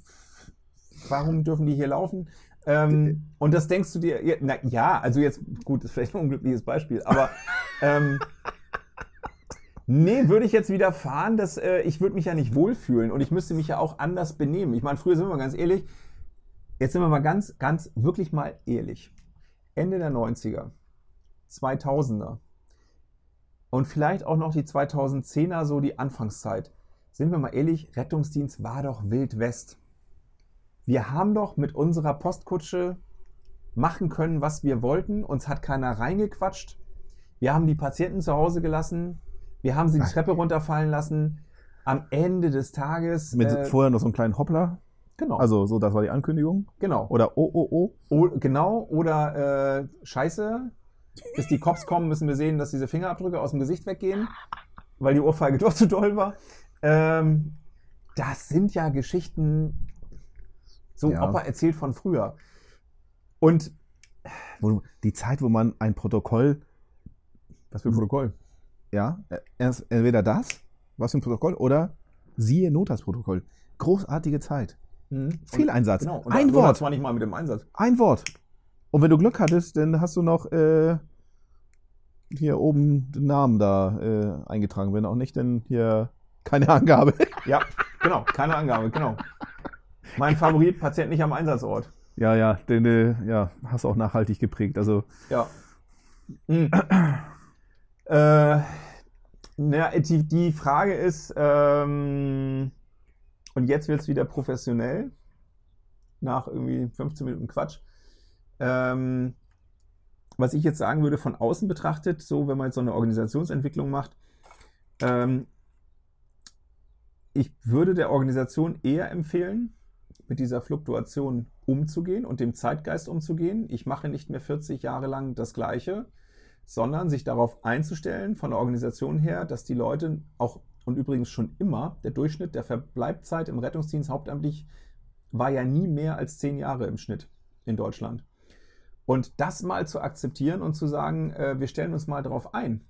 warum dürfen die hier laufen? Ähm, und das denkst du dir, ja, na ja, also jetzt, gut, das ist vielleicht ein unglückliches Beispiel, aber [laughs] ähm, nee, würde ich jetzt wieder fahren, dass, äh, ich würde mich ja nicht wohlfühlen und ich müsste mich ja auch anders benehmen. Ich meine, früher sind wir mal ganz ehrlich, jetzt sind wir mal ganz, ganz, wirklich mal ehrlich. Ende der 90er, 2000er und vielleicht auch noch die 2010er, so die Anfangszeit. Sind wir mal ehrlich, Rettungsdienst war doch Wild West. Wir haben doch mit unserer Postkutsche machen können, was wir wollten. Uns hat keiner reingequatscht. Wir haben die Patienten zu Hause gelassen. Wir haben sie die Treppe runterfallen lassen. Am Ende des Tages. Mit äh, vorher noch so einem kleinen Hoppler. genau. Also, so, das war die Ankündigung. genau. Oder oh, oh, oh. O, genau. Oder äh, Scheiße. Bis die Cops kommen, müssen wir sehen, dass diese Fingerabdrücke aus dem Gesicht weggehen, weil die Ohrfeige doch zu doll war. Ähm, das sind ja Geschichten, so Ja. Opa erzählt von früher. Und Wo, die Zeit, wo man ein Protokoll, was für ein Protokoll? ja, äh, entweder das, was für ein Protokoll, oder siehe Notarztprotokoll. Großartige Zeit. Mhm. Fehleinsatz. Genau. Und ein Wort. zwar nicht mal mit dem Einsatz. Ein Wort. Und wenn du Glück hattest, dann hast du noch äh, hier oben den Namen da äh, eingetragen. Wenn auch nicht, dann hier keine Angabe. [laughs] Ja, genau. Keine Angabe, genau. Mein Favorit, Patient nicht am Einsatzort. ja, ja, den äh, ja, hast du auch nachhaltig geprägt. Also, Ja. Mhm. äh, na, die, die Frage ist, ähm, und jetzt wird es wieder professionell, nach irgendwie 15 Minuten Quatsch. Ähm, was ich jetzt sagen würde, von außen betrachtet, so wenn man jetzt so eine Organisationsentwicklung macht, ähm, ich würde der Organisation eher empfehlen, mit dieser Fluktuation umzugehen und dem Zeitgeist umzugehen. Ich mache nicht mehr 40 Jahre lang das Gleiche, sondern sich darauf einzustellen, von der Organisation her, dass die Leute auch, und übrigens schon immer, der Durchschnitt der Verbleibzeit im Rettungsdienst hauptamtlich war ja nie mehr als 10 Jahre im Schnitt in Deutschland. Und das mal zu akzeptieren und zu sagen, äh, wir stellen uns mal darauf ein.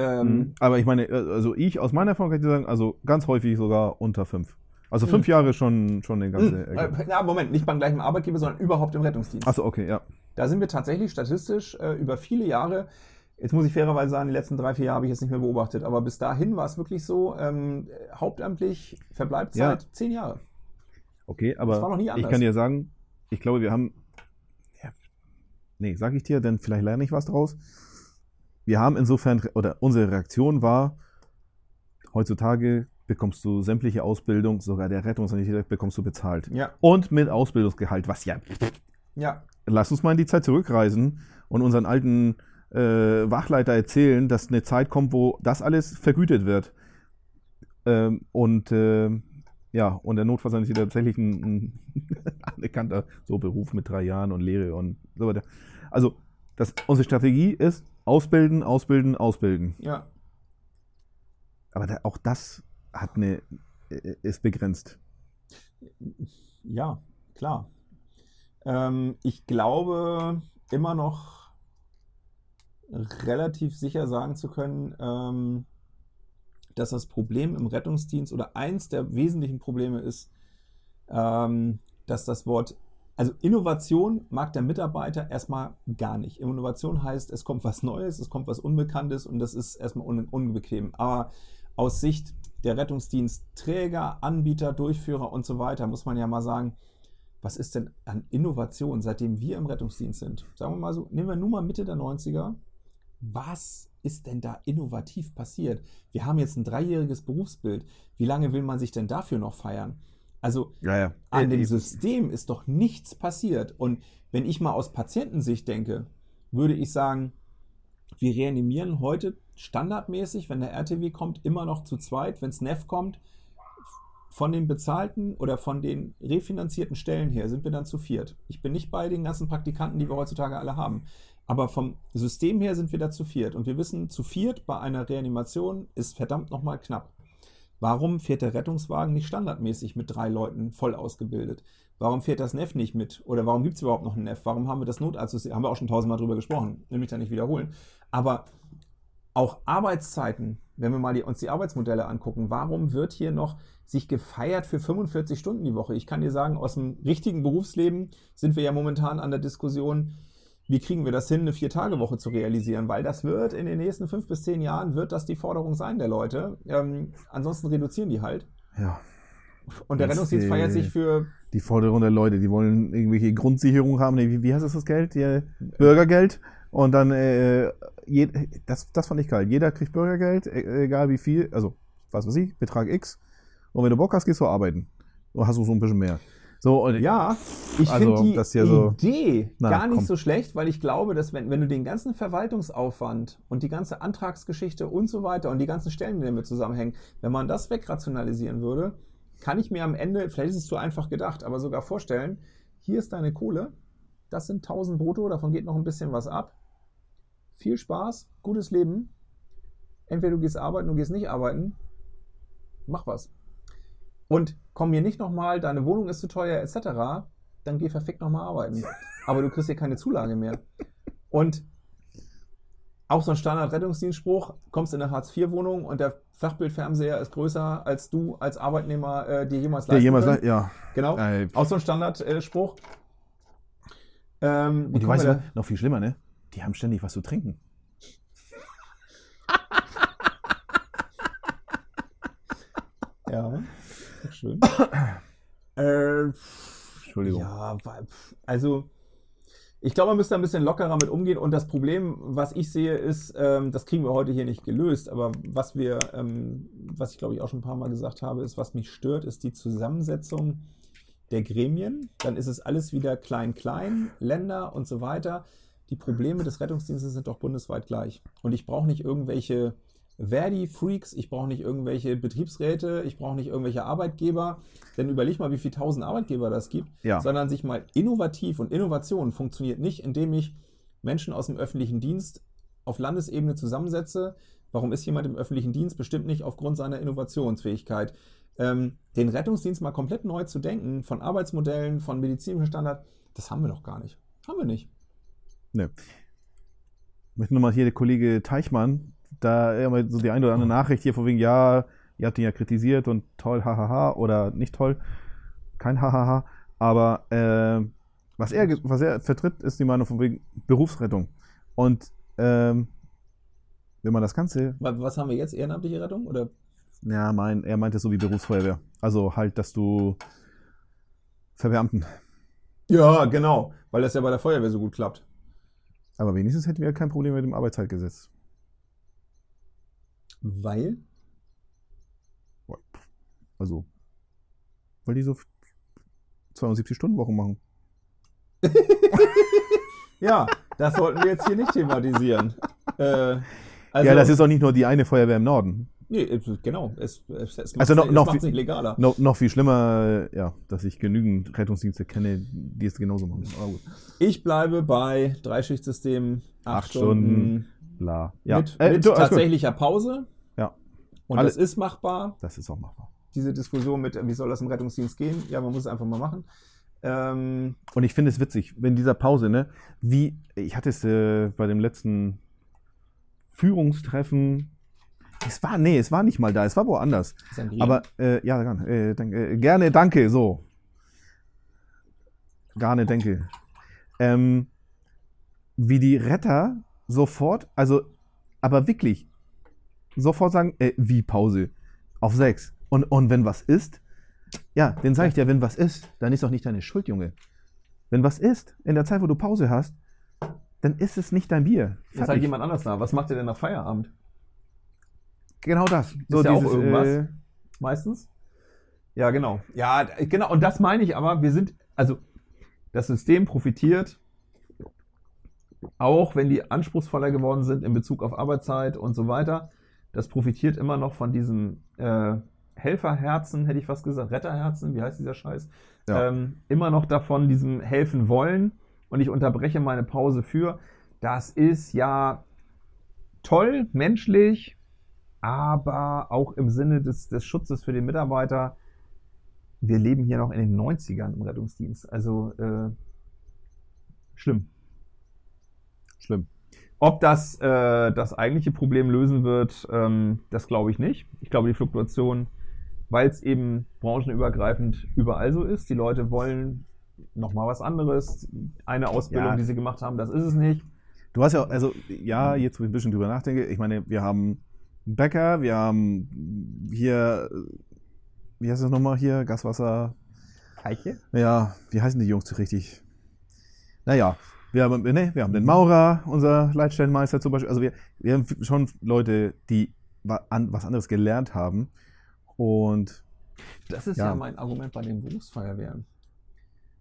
Ähm, aber ich meine, äh, also ich aus meiner Erfahrung kann ich dir sagen, also ganz häufig sogar unter fünf. Also fünf Jahre schon, schon eine ganze Hm, Ecke. äh, na, Moment, nicht beim gleichen Arbeitgeber, sondern überhaupt im Rettungsdienst. Achso, okay, ja. Da sind wir tatsächlich statistisch äh, über viele Jahre, jetzt muss ich fairerweise sagen, die letzten drei, vier Jahre habe ich jetzt nicht mehr beobachtet, aber bis dahin war es wirklich so, ähm, hauptamtlich Verbleibzeit zehn Jahre. Okay, aber Das war noch nie ich anders. kann dir sagen, ich glaube, wir haben. Ja, nee, sag ich dir, denn vielleicht lerne ich was draus. Wir haben insofern, oder unsere Reaktion war, heutzutage bekommst du sämtliche Ausbildung, sogar der Rettungssanitäter bekommst du bezahlt. Ja, Und mit Ausbildungsgehalt, was ja. ja, Lass uns mal in die Zeit zurückreisen und unseren alten äh, Wachleiter erzählen, dass eine Zeit kommt, wo das alles vergütet wird. Ähm, und äh, ja, und der Notfallsanitäter tatsächlich ein, ein [laughs] anerkannter so Beruf mit drei Jahren und Lehre und so weiter. Also, das, unsere Strategie ist ausbilden, ausbilden, ausbilden. ja. Aber da, auch das hat eine, äh, ist begrenzt. Ja, klar. Ähm, ich glaube immer noch relativ sicher sagen zu können, ähm, dass das Problem im Rettungsdienst oder eins der wesentlichen Probleme ist, ähm, dass das Wort, also Innovation mag der Mitarbeiter erstmal gar nicht. Innovation heißt, es kommt was Neues, es kommt was Unbekanntes und das ist erstmal un unbequem. Aber aus Sicht der Rettungsdienstträger, Anbieter, Durchführer und so weiter muss man ja mal sagen, was ist denn an Innovation, seitdem wir im Rettungsdienst sind? Sagen wir mal so, nehmen wir nur mal Mitte der 90er. Was ist denn da innovativ passiert? Wir haben jetzt ein dreijähriges Berufsbild. Wie lange will man sich denn dafür noch feiern? Also Ja, ja. an dem Äh, System ist doch nichts passiert. Und wenn ich mal aus Patientensicht denke, würde ich sagen, wir reanimieren heute standardmäßig, wenn der RTW kommt, immer noch zu zweit. Wenn SNEF kommt, von den bezahlten oder von den refinanzierten Stellen her sind wir dann zu viert. Ich bin nicht bei den ganzen Praktikanten, die wir heutzutage alle haben. Aber vom System her sind wir da zu viert. Und wir wissen, zu viert bei einer Reanimation ist verdammt nochmal knapp. Warum fährt der Rettungswagen nicht standardmäßig mit drei Leuten voll ausgebildet? Warum fährt das NEF nicht mit? Oder warum gibt es überhaupt noch ein NEF? Warum haben wir das Notarztsystem? Haben wir auch schon tausendmal drüber gesprochen, will mich da nicht wiederholen. Aber auch Arbeitszeiten, wenn wir mal die, uns die Arbeitsmodelle angucken, warum wird hier noch sich gefeiert für 45 Stunden die Woche? Ich kann dir sagen, aus dem richtigen Berufsleben sind wir ja momentan an der Diskussion, wie kriegen wir das hin, eine Vier-Tage-Woche zu realisieren? Weil das wird in den nächsten fünf bis zehn Jahren, wird das die Forderung sein der Leute. Ähm, ansonsten reduzieren die halt. ja. Und der Das, Rettungsdienst feiert sich für, Die Forderung der Leute, die wollen irgendwelche Grundsicherung haben. Wie, wie heißt das, das Geld? Die, Bürgergeld. Und dann, äh, je, das, das fand ich geil. Jeder kriegt Bürgergeld, e- egal wie viel, also, was weiß ich, Betrag X. Und wenn du Bock hast, gehst du arbeiten. Du hast du so ein bisschen mehr. So, und ja, ich Also, finde die das ja so- Idee Na, gar nicht komm. so schlecht, weil ich glaube, dass wenn, wenn du den ganzen Verwaltungsaufwand und die ganze Antragsgeschichte und so weiter und die ganzen Stellen, die damit zusammenhängen, wenn man das wegrationalisieren würde, kann ich mir am Ende, vielleicht ist es zu einfach gedacht, aber sogar vorstellen, hier ist deine Kohle, das sind 1000 brutto, davon geht noch ein bisschen was ab. Viel Spaß, gutes Leben. Entweder du gehst arbeiten, du gehst nicht arbeiten. Mach was. Und komm mir nicht nochmal, deine Wohnung ist zu teuer, etc., dann geh verfickt nochmal arbeiten. Aber du kriegst hier keine Zulage mehr. Und auch so ein Standard-Rettungsdienstspruch, kommst in eine Hartz-IV-Wohnung und der Flachbildfernseher ist größer, als du als Arbeitnehmer äh, dir jemals der leisten jemals, können. ja. Genau, Äh, auch so ein Standardspruch. Ähm, Und die kommen weißt du, noch viel schlimmer, ne? Die haben ständig was zu trinken. [laughs] Ja, schön. [coughs] äh, Entschuldigung. Ja, also ich glaube, man müsste ein bisschen lockerer mit umgehen. Und das Problem, was ich sehe, ist, ähm, das kriegen wir heute hier nicht gelöst. Aber was wir, ähm, was ich glaube ich auch schon ein paar Mal gesagt habe, ist, was mich stört, ist die Zusammensetzung der Gremien. Dann ist es alles wieder klein-klein, Länder und so weiter. Die Probleme des Rettungsdienstes sind doch bundesweit gleich. Und ich brauche nicht irgendwelche Verdi-Freaks, ich brauche nicht irgendwelche Betriebsräte, ich brauche nicht irgendwelche Arbeitgeber. Denn überleg mal, wie viele tausend Arbeitgeber das gibt Ja. sondern sich mal innovativ und Innovation funktioniert nicht, indem ich Menschen aus dem öffentlichen Dienst auf Landesebene zusammensetze. Warum ist jemand im öffentlichen Dienst? Bestimmt nicht aufgrund seiner Innovationsfähigkeit. Ähm, den Rettungsdienst mal komplett neu zu denken, von Arbeitsmodellen, von medizinischem Standard, das haben wir doch gar nicht. Haben wir nicht. Ne. Ich möchte nochmal hier der Kollege Teichmann, da immer so die eine oder andere Nachricht hier von wegen, ja, ihr habt ihn ja kritisiert und toll, hahaha, oder nicht toll, kein hahaha, aber äh, was, er, was er vertritt, ist die Meinung von wegen Berufsrettung. Und ähm, wenn man das Ganze, Wa- Was haben wir jetzt? Ehrenamtliche Rettung? Oder? ja, mein, er meinte so wie Berufsfeuerwehr. Also halt, dass du verbeamten. Ja, genau. Weil das ja bei der Feuerwehr so gut klappt. Aber wenigstens hätten wir kein Problem mit dem Arbeitszeitgesetz. Weil? Also, weil die so 72 Stunden Wochen machen. [laughs] Ja, das sollten wir jetzt hier nicht thematisieren. Äh, also, ja, das ist auch nicht nur die eine Feuerwehr im Norden. Nee, genau. Es, es, es Also noch- noch viel- nicht legaler. No, noch viel schlimmer, ja, dass ich genügend Rettungsdienste kenne, die es genauso machen. Ich bleibe bei Dreischichtsystem, acht, Acht Stunden, Stunden. Bla. Ja, mit, Äh, mit du, alles gut. tatsächlicher Pause. Ja. Und Alle- das ist machbar. Das ist auch machbar. Diese Diskussion mit, wie soll das im Rettungsdienst gehen? Ja, man muss es einfach mal machen. Ähm, Und ich finde es witzig, wenn dieser Pause, ne, wie, ich hatte es äh, bei dem letzten Führungstreffen, es war, nee, es war nicht mal da, es war woanders. Aber, äh, ja, gerne, äh, danke, äh, gerne, danke, so. Gerne, danke. Ähm, wie die Retter sofort, also, aber wirklich, sofort sagen, äh, wie Pause? Auf sechs. Und, und wenn was ist, ja, dann sage ich dir, wenn was ist, dann ist doch nicht deine Schuld, Junge. Wenn was ist, in der Zeit, wo du Pause hast, dann ist es nicht dein Bier. Jetzt halt Fertig. jemand anders da. Was macht ihr denn nach Feierabend? Genau das. Ist ja auch dieses, irgendwas. äh, Meistens? Ja, genau. Ja, genau. Und das meine ich aber, wir sind, also das System profitiert, auch wenn die anspruchsvoller geworden sind in Bezug auf Arbeitszeit und so weiter. Das profitiert immer noch von diesem äh, Helferherzen, hätte ich fast gesagt, Retterherzen, wie heißt dieser Scheiß? Ja. Ähm, immer noch davon, diesem helfen wollen. Und ich unterbreche meine Pause für. Das ist ja toll, menschlich, aber auch im Sinne des, des Schutzes für den Mitarbeiter. Wir leben hier noch in den 90ern im Rettungsdienst. Also äh, schlimm. Schlimm. Ob das äh, das eigentliche Problem lösen wird, ähm, das glaube ich nicht. Ich glaube, die Fluktuation, weil es eben branchenübergreifend überall so ist, die Leute wollen nochmal was anderes. Eine Ausbildung, Ja. die sie gemacht haben, das ist es nicht. Du hast ja, also, ja, jetzt wo ich ein bisschen drüber nachdenke, ich meine, wir haben einen Bäcker, wir haben hier, wie heißt das nochmal hier, Gaswasser, Eiche? ja, wie heißen die Jungs richtig? Naja, wir haben, ne, wir haben den Maurer, unser Leitstellenmeister zum Beispiel, also wir, wir haben schon Leute, die was anderes gelernt haben und Das ist Ja. ja. mein Argument bei den Berufsfeuerwehren.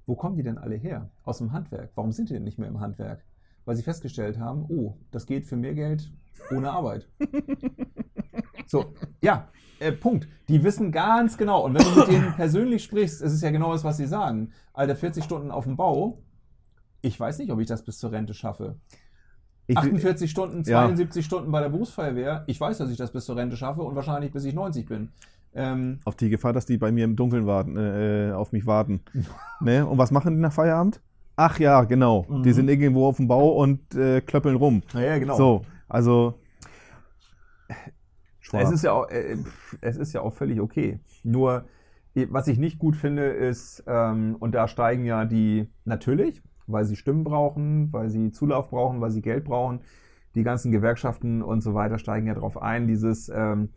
Wo kommen die denn alle her? Aus dem Handwerk. Warum sind die denn nicht mehr im Handwerk? Weil sie festgestellt haben, oh, das geht für mehr Geld ohne Arbeit. so, ja, äh, Punkt. Die wissen ganz genau. Und wenn du mit denen persönlich sprichst, ist es ja genau das, was sie sagen. Alter, 40 Stunden auf dem Bau. Ich weiß nicht, ob ich das bis zur Rente schaffe. ich, 48 Stunden, Ja. 72 Stunden bei der Berufsfeuerwehr. Ich weiß, dass ich das bis zur Rente schaffe und wahrscheinlich bis ich 90 bin. Ähm, auf die Gefahr, dass die bei mir im Dunkeln warten, äh, auf mich warten. [laughs] ne? Und was machen die nach Feierabend? Ach ja, genau. Mhm. Die sind irgendwo auf dem Bau und äh, klöppeln rum. Naja, genau. So, also. Es ist ja auch, äh, es ist ja auch völlig okay. Nur, was ich nicht gut finde, ist, ähm, und da steigen ja die natürlich, weil sie Stimmen brauchen, weil sie Zulauf brauchen, weil sie Geld brauchen, die ganzen Gewerkschaften und so weiter steigen ja drauf ein, dieses ähm,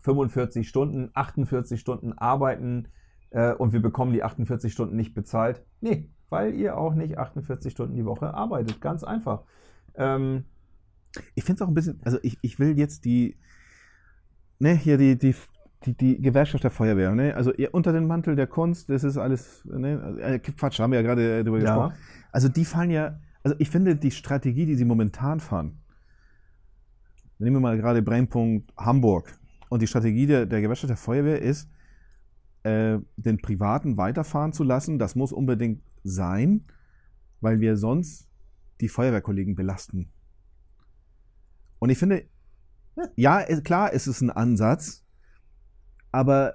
45 Stunden, 48 Stunden arbeiten äh, und wir bekommen die 48 Stunden nicht bezahlt. Nee, weil ihr auch nicht 48 Stunden die Woche arbeitet. Ganz einfach. Ähm, ich finde es auch ein bisschen, also ich, ich will jetzt die, ne, hier die, die, die, die Gewerkschaft der Feuerwehr, ne, also unter den Mantel der Kunst, das ist alles, ne, äh, Quatsch, haben wir ja gerade äh, drüber Ja. gesprochen. Also die fallen ja, also ich finde die Strategie, die sie momentan fahren, nehmen wir mal gerade Brennpunkt Hamburg und die Strategie der, der Gewerkschaft der Feuerwehr ist, äh, den Privaten weiterfahren zu lassen, das muss unbedingt sein, weil wir sonst die Feuerwehrkollegen belasten. Und ich finde, ja, klar, es ist ein Ansatz, aber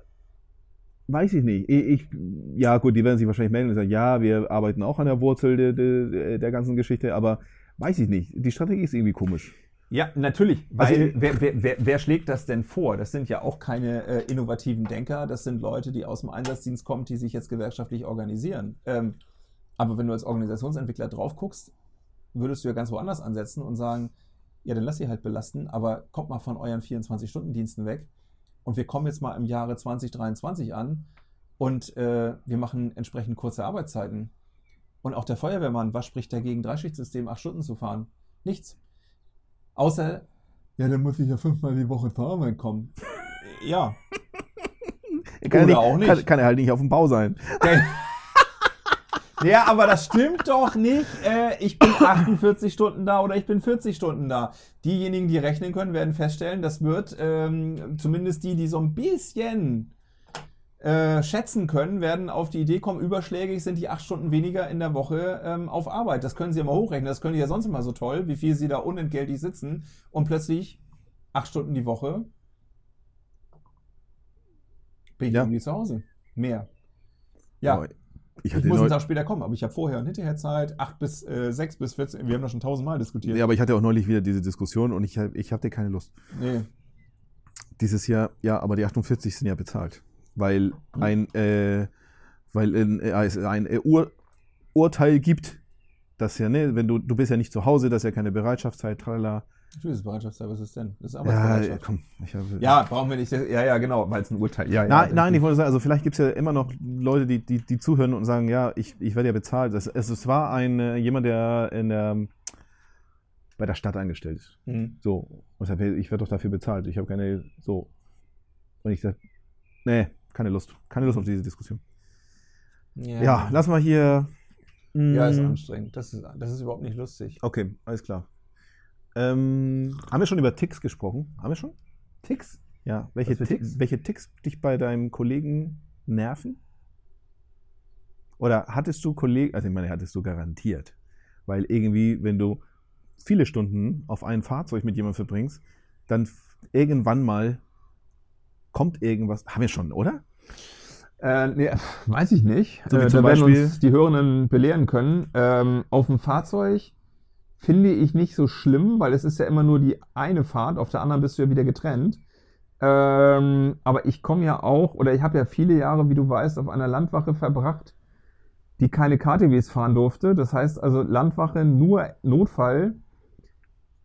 weiß ich nicht. Ich, ich, ja, gut, die werden sich wahrscheinlich melden und sagen, ja, wir arbeiten auch an der Wurzel der, der, der ganzen Geschichte, aber weiß ich nicht. Die Strategie ist irgendwie komisch. Ja, natürlich. Also- Weil wer, wer, wer, wer schlägt das denn vor? Das sind ja auch keine äh, innovativen Denker, das sind Leute, die aus dem Einsatzdienst kommen, die sich jetzt gewerkschaftlich organisieren. Ähm, aber wenn du als Organisationsentwickler drauf guckst, würdest du ja ganz woanders ansetzen und sagen, ja, dann lass sie halt belasten, aber kommt mal von euren 24-Stunden-Diensten weg und wir kommen jetzt mal im Jahre 2023 an und äh, wir machen entsprechend kurze Arbeitszeiten. Und auch der Feuerwehrmann, was spricht dagegen, Dreischichtsystem acht Stunden zu fahren? Nichts. Außer, ja, dann muss ich ja fünfmal die Woche zur Arbeit kommen. ja, [laughs] kann, Oder er auch nicht. Kann, kann er halt nicht auf dem Bau sein. [laughs] Ja, aber das stimmt doch nicht. Äh, ich bin 48 Stunden da oder ich bin 40 Stunden da. Diejenigen, die rechnen können, werden feststellen, das wird ähm, zumindest die, die so ein bisschen äh, schätzen können, werden auf die Idee kommen, überschlägig sind die acht Stunden weniger in der Woche ähm, auf Arbeit. Das können sie ja mal hochrechnen. Das können die ja sonst immer so toll, wie viel sie da unentgeltlich sitzen und plötzlich acht Stunden die Woche bin ich Ja. irgendwie zu Hause. Mehr. Ja. Ich Ich muss einen Tag später kommen, aber ich habe vorher und hinterher Zeit, 8 bis äh, 6 bis 14, wir haben das schon tausendmal diskutiert. ja, aber ich hatte auch neulich wieder diese Diskussion und ich, ich hatte keine Lust. Nee. Dieses Jahr, ja, aber die 48 sind ja bezahlt. Weil Hm. ein, äh, weil ein, äh, es ein äh, Ur Urteil gibt, dass ja, ne, wenn du, du bist ja nicht zu Hause, das ist ja keine Bereitschaftszeit, tralala. Ist denn? Das ist Ja, Arbeitsbereitschaft. komm. Ich habe, Ja, brauchen wir nicht. Ja, ja, genau, weil es ein Urteil. Ja, ja, Nein, ich wollte sagen, also vielleicht gibt es ja immer noch Leute, die, die, die zuhören und sagen, ja, ich, ich werde ja bezahlt. Das, es, es war ein, äh, jemand, der in der, bei der Stadt angestellt ist. Hm. So. Und ich werde doch dafür bezahlt. Ich habe keine, so. Und ich sage, nee, keine Lust. Keine Lust auf diese Diskussion. Ja, Ja, lass mal hier. ja, ist mm, anstrengend. Das ist, das ist überhaupt nicht lustig. Okay, alles klar. Ähm, haben wir schon über Ticks gesprochen? Haben wir schon? Ticks? Ja. Welche Ticks, Ticks? welche Ticks dich bei deinem Kollegen nerven? Oder hattest du Kollegen, also ich meine, hattest du garantiert. Weil irgendwie, wenn du viele Stunden auf ein Fahrzeug mit jemandem verbringst, dann irgendwann mal kommt irgendwas. Haben wir schon, oder? Äh, nee, [laughs] weiß ich nicht. So äh, zum da werden Beispiel- uns die Hörenden belehren können. Ähm, auf dem Fahrzeug finde ich nicht so schlimm, weil es ist ja immer nur die eine Fahrt, auf der anderen bist du ja wieder getrennt. Ähm, aber ich komme ja auch, oder ich habe ja viele Jahre, wie du weißt, auf einer Landwache verbracht, die keine KTWs fahren durfte. Das heißt also Landwache nur Notfall.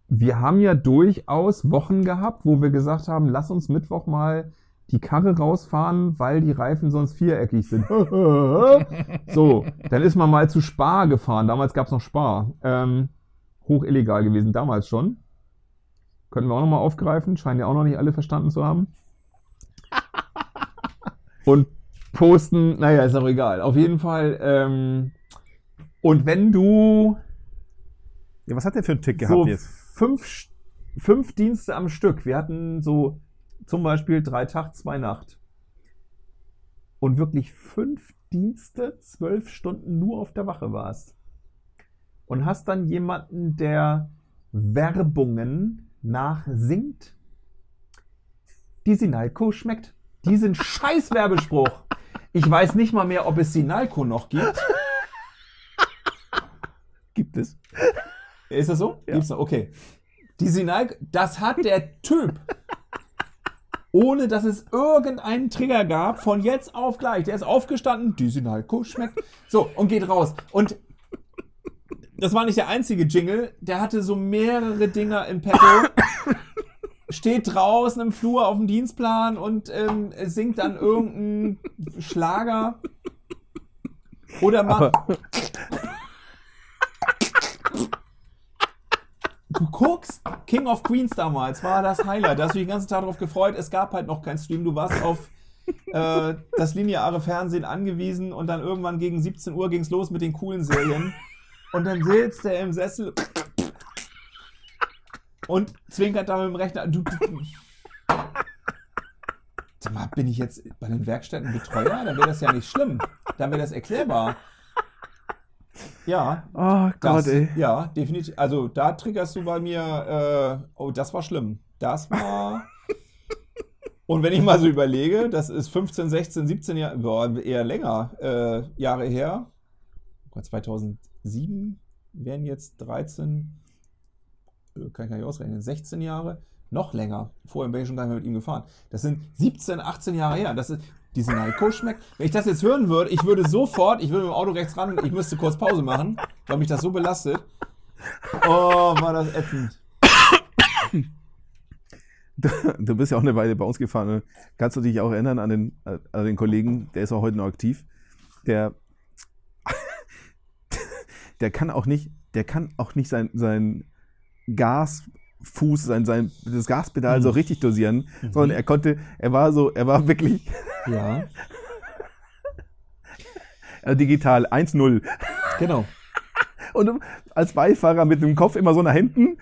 Wir haben ja durchaus Wochen gehabt, wo wir gesagt haben, lass uns Mittwoch mal die Karre rausfahren, weil die Reifen sonst viereckig sind. [laughs] so, dann ist man mal zu Spar gefahren. Damals gab es noch Spar. Ähm, hoch illegal gewesen, damals schon. Könnten wir auch nochmal aufgreifen. Scheinen ja auch noch nicht alle verstanden zu haben. [laughs] Und posten, naja, ist auch egal. Auf jeden Fall. Ähm, und wenn du Ja, was hat der für einen Tick gehabt so jetzt? fünf, fünf Dienste am Stück. Wir hatten so zum Beispiel drei Tag, zwei Nacht. Und wirklich fünf Dienste, zwölf Stunden nur auf der Wache warst. Und hast dann jemanden, der Werbungen nachsingt. Die Sinalco schmeckt. Diesen [laughs] scheiß Werbespruch. Ich weiß nicht mal mehr, ob es Sinalco noch gibt. Gibt es? Ist das so? Ja. Gibt's noch? Okay. Die Sinal, das hat der Typ. Ohne dass es irgendeinen Trigger gab, von jetzt auf gleich. Der ist aufgestanden, die Sinalco schmeckt. So, und geht raus. Und das war nicht der einzige Jingle. Der hatte so mehrere Dinger im Petto. [laughs] Steht draußen im Flur auf dem Dienstplan und ähm, singt dann irgendeinen Schlager. Oder macht. Du guckst, King of Queens damals war das Highlight. Da hast du dich den ganzen Tag darauf gefreut. Es gab halt noch keinen Stream. Du warst auf äh, das lineare Fernsehen angewiesen und dann irgendwann gegen 17 Uhr ging es los mit den coolen Serien. Und dann sitzt er im Sessel und zwinkert da mit dem Rechner. Du, du, Sag mal, bin ich jetzt bei den Werkstätten Betreuer? Dann wäre das ja nicht schlimm. Dann wäre das erklärbar. Ja, oh das, Gott, ey. Ja, definitiv. Also da triggerst du bei mir, äh, oh, das war schlimm. Das war. Und wenn ich mal so überlege, das ist 15, 16, 17 Jahre, boah, eher länger äh, Jahre her. Oh Gott, 2007 wären jetzt 13, äh, kann ich gar nicht ausrechnen, 16 Jahre, noch länger. Vorher bin ich schon gar nicht mehr mit ihm gefahren. Das sind 17, 18 Jahre her. Das ist, diese Naiko schmeckt. Wenn ich das jetzt hören würde, ich würde sofort, ich würde mit dem Auto rechts ran, ich müsste kurz Pause machen, weil mich das so belastet. Oh, war das ätzend. Du, bist ja auch eine Weile bei uns gefahren. ne? Kannst du dich auch erinnern an den, an den Kollegen, der ist auch heute noch aktiv, der, der kann auch nicht, der kann auch nicht sein, sein Gas Fuß, sein, sein, das Gaspedal so richtig dosieren, sondern er konnte, er war so, er war wirklich Ja, äh, [laughs] digital 1-0. genau. Und als Beifahrer mit dem Kopf immer so nach hinten.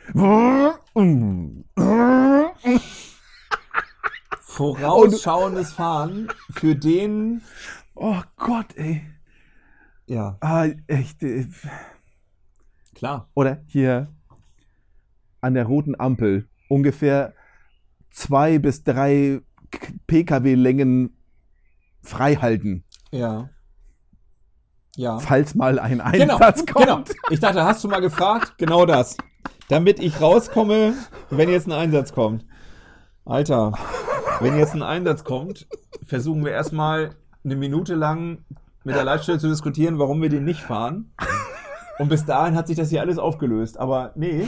Vorausschauendes Fahren für den, Oh Gott, ey. Ja, Ah, echt. äh, klar. Oder hier an der roten Ampel ungefähr zwei bis drei Pkw-Längen frei halten, Ja. Ja. falls mal ein Genau, Einsatz kommt. genau. Ich dachte, hast du mal gefragt? Genau das. Damit ich rauskomme, wenn jetzt ein Einsatz kommt. Alter, wenn jetzt ein Einsatz kommt, versuchen wir erstmal eine Minute lang mit der Leitstelle zu diskutieren, warum wir den nicht fahren. Und bis dahin hat sich das hier alles aufgelöst. Aber nee,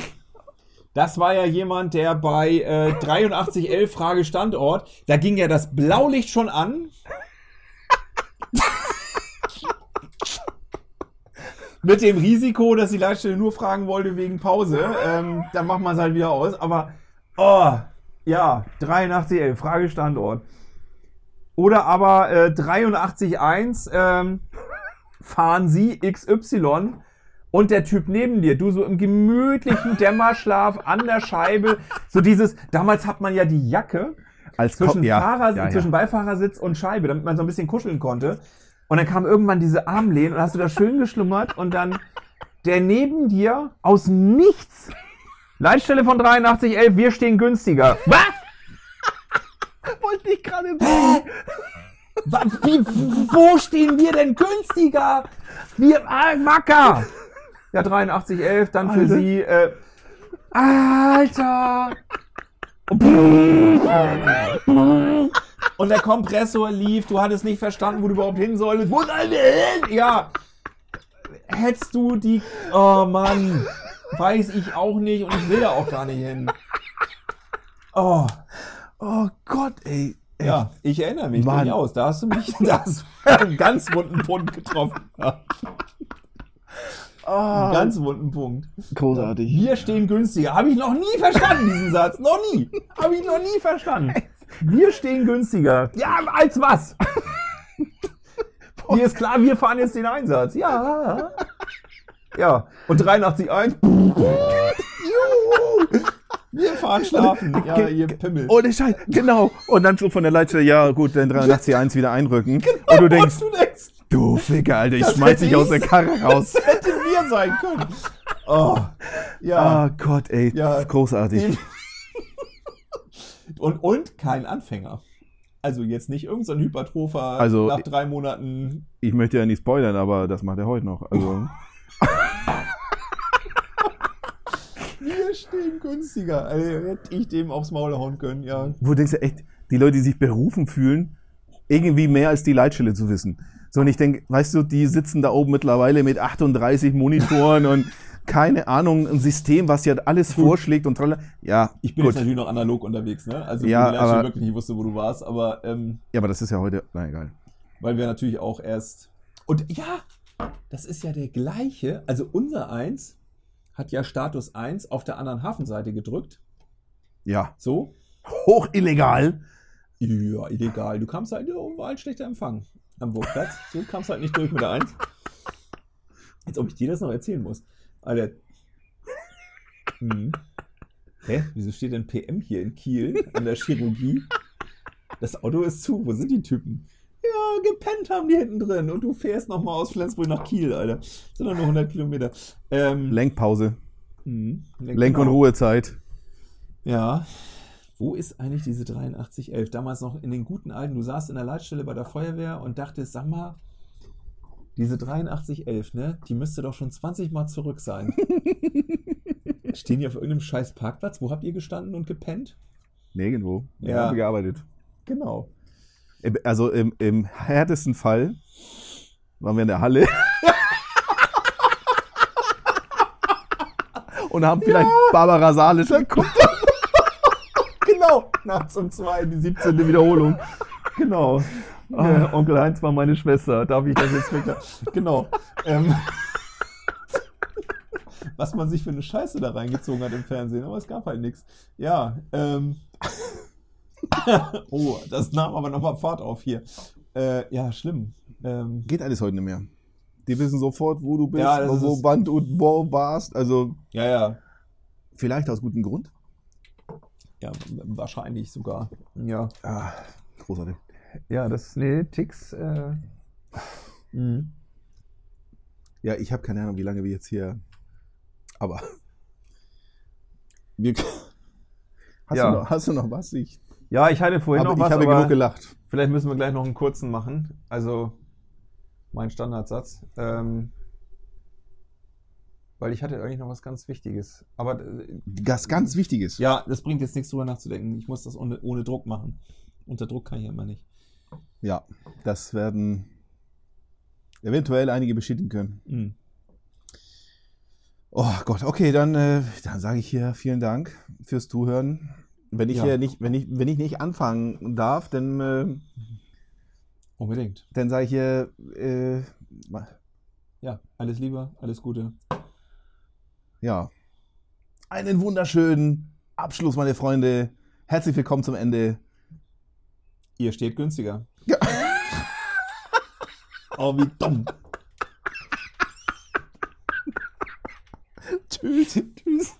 das war ja jemand, der bei äh, 8311 Frage Standort, da ging ja das Blaulicht schon an. Mit dem Risiko, dass die Leitstelle nur fragen wollte wegen Pause. Ähm, dann macht man es halt wieder aus. Aber, oh, ja, 8311, Frage Standort. Oder aber äh, 83.1, ähm, fahren Sie XY und der Typ neben dir, du so im gemütlichen Dämmerschlaf an der Scheibe, so dieses, damals hat man ja die Jacke Als zwischen, Kopf- ja, Fahrer, ja, ja. zwischen Beifahrersitz und Scheibe, damit man so ein bisschen kuscheln konnte. Und dann kam irgendwann diese Armlehnen und hast du da schön geschlummert und dann der neben dir aus nichts. Leitstelle von 8311, wir stehen günstiger. Was? Wollte ich gerade Wa- Wie, wo stehen wir denn günstiger? Wir, ah, Macker! Ja, 8311, dann für Alter. sie, äh, Alter! Und der Kompressor lief, du hattest nicht verstanden, wo du überhaupt hin solltest. Wo sollen wir hin? Ja. Hättest du die, oh Mann, weiß ich auch nicht und ich will da auch gar nicht hin. Oh. Oh Gott, ey. Echt. Ja, ich erinnere mich Mann. durchaus. Da hast du mich [laughs] da hast du einen ganz wunden Punkt getroffen. [laughs] Ah, einen ganz wunden Punkt. großartig. Wir stehen günstiger. Habe ich noch nie verstanden, diesen Satz. Noch nie. Habe ich noch nie verstanden. Wir stehen günstiger. Ja, als was? Mir ist klar, wir fahren jetzt den Einsatz. Ja. Ja. Und 83.1. Juhu. Wir fahren schlafen. Ja, ihr Pimmel. Ohne Scheiß, genau. Und dann so von der Leitstelle, ja gut, dann 83.1 wieder einrücken. und du denkst, du denkst, du Ficker, Alter, ich schmeiß dich aus der Karre raus. das hätte wir sein können. Oh. Ja. Ah Gott, ey, Ja. großartig. [laughs] Und, und kein Anfänger. Also jetzt nicht irgendein so ein Hypertropher Also- nach drei Monaten. Ich möchte ja nicht spoilern, aber das macht er heute noch. Also, [laughs] Wir stehen günstiger. Also hätte ich dem aufs Maul hauen können, ja. wo du denkst du echt, die Leute, die sich berufen fühlen, irgendwie mehr als die Leitstelle zu wissen. So, und ich denke, weißt du, die sitzen da oben mittlerweile mit 38 Monitoren und keine Ahnung, ein System, was ja alles vorschlägt und tralala. Ja, Ich bin gut. jetzt natürlich noch analog unterwegs, ne? Also Ja, Leitstelle aber- wirklich nicht wusste, wo du warst, aber ähm, Ja, aber das ist ja heute, na egal. weil wir natürlich auch erst. Und ja, das ist ja der gleiche. Also unser Eins hat ja Status 1 auf der anderen Hafenseite gedrückt. Ja, So. hoch illegal. Ja, illegal. Du kamst halt, ja, war halt schlechter Empfang am Burgplatz. Du kamst halt nicht durch mit der Eins. Als ob ich dir das noch erzählen muss. Alter. Hm. Hä? Wieso steht denn PM hier in Kiel an der Chirurgie? Das Auto ist zu. Wo sind die Typen? Ja, gepennt haben die hinten drin. Und du fährst nochmal aus Flensburg nach Kiel, Alter. Sind doch nur 100 Kilometer. Ähm, Lenkpause. hm, Lenk- und genau. Ruhezeit. Ja. Wo ist eigentlich diese 8311? Damals noch in den guten alten, du saßt in der Leitstelle bei der Feuerwehr und dachtest, sag mal, diese 8311, ne, die müsste doch schon 20 Mal zurück sein. [laughs] Stehen die auf irgendeinem scheiß Parkplatz? Wo habt ihr gestanden und gepennt? Nirgendwo. Ja. Ja. Haben wir gearbeitet. Genau. Also im, im härtesten Fall waren wir in der Halle. Und haben vielleicht Barbara Salisch geguckt. [laughs] Genau. Nachts um zwei, die 17. Wiederholung. Genau. Äh, Onkel Heinz war meine Schwester. Darf ich das jetzt wirklich? Genau. Ähm. was man sich für eine Scheiße da reingezogen hat im Fernsehen, aber es gab halt nichts. Ja, ähm. [laughs] oh, das nahm aber nochmal Fahrt auf hier. Äh, ja, schlimm. Ähm, Geht alles heute nicht mehr. Die wissen sofort, wo du bist, Ja, wo wann du wo warst. Also ja, ja. vielleicht aus gutem Grund. Ja, wahrscheinlich sogar. Ja. Ah, großartig. Ja, das, nee, Ticks, äh, Mhm. Ja, ich habe keine Ahnung, wie lange wir jetzt hier. Aber. Wir, [laughs] hast, Ja. du noch, hast du noch was? Ich, ja, ich hatte vorhin aber noch ich was, habe aber genug gelacht. vielleicht müssen wir gleich noch einen kurzen machen. Also, mein Standardsatz. Ähm, weil ich hatte eigentlich noch was ganz Wichtiges. Aber äh, Das ganz Wichtiges. Ja, das bringt jetzt nichts drüber nachzudenken. Ich muss das ohne, ohne Druck machen. Unter Druck kann ich immer nicht. Ja, das werden eventuell einige bestätigen können. Mhm. Oh Gott, okay, dann, äh, dann sage ich hier vielen Dank fürs Zuhören. Wenn ich Ja. hier nicht, wenn ich, wenn ich nicht anfangen darf, dann, äh, Unbedingt. dann sage ich hier, äh, Ja, alles Liebe, alles Gute. ja, einen wunderschönen Abschluss, meine Freunde. Herzlich willkommen zum Ende. Ihr steht günstiger. Ja. [laughs] oh, wie dumm. Tschüss. Tschüss.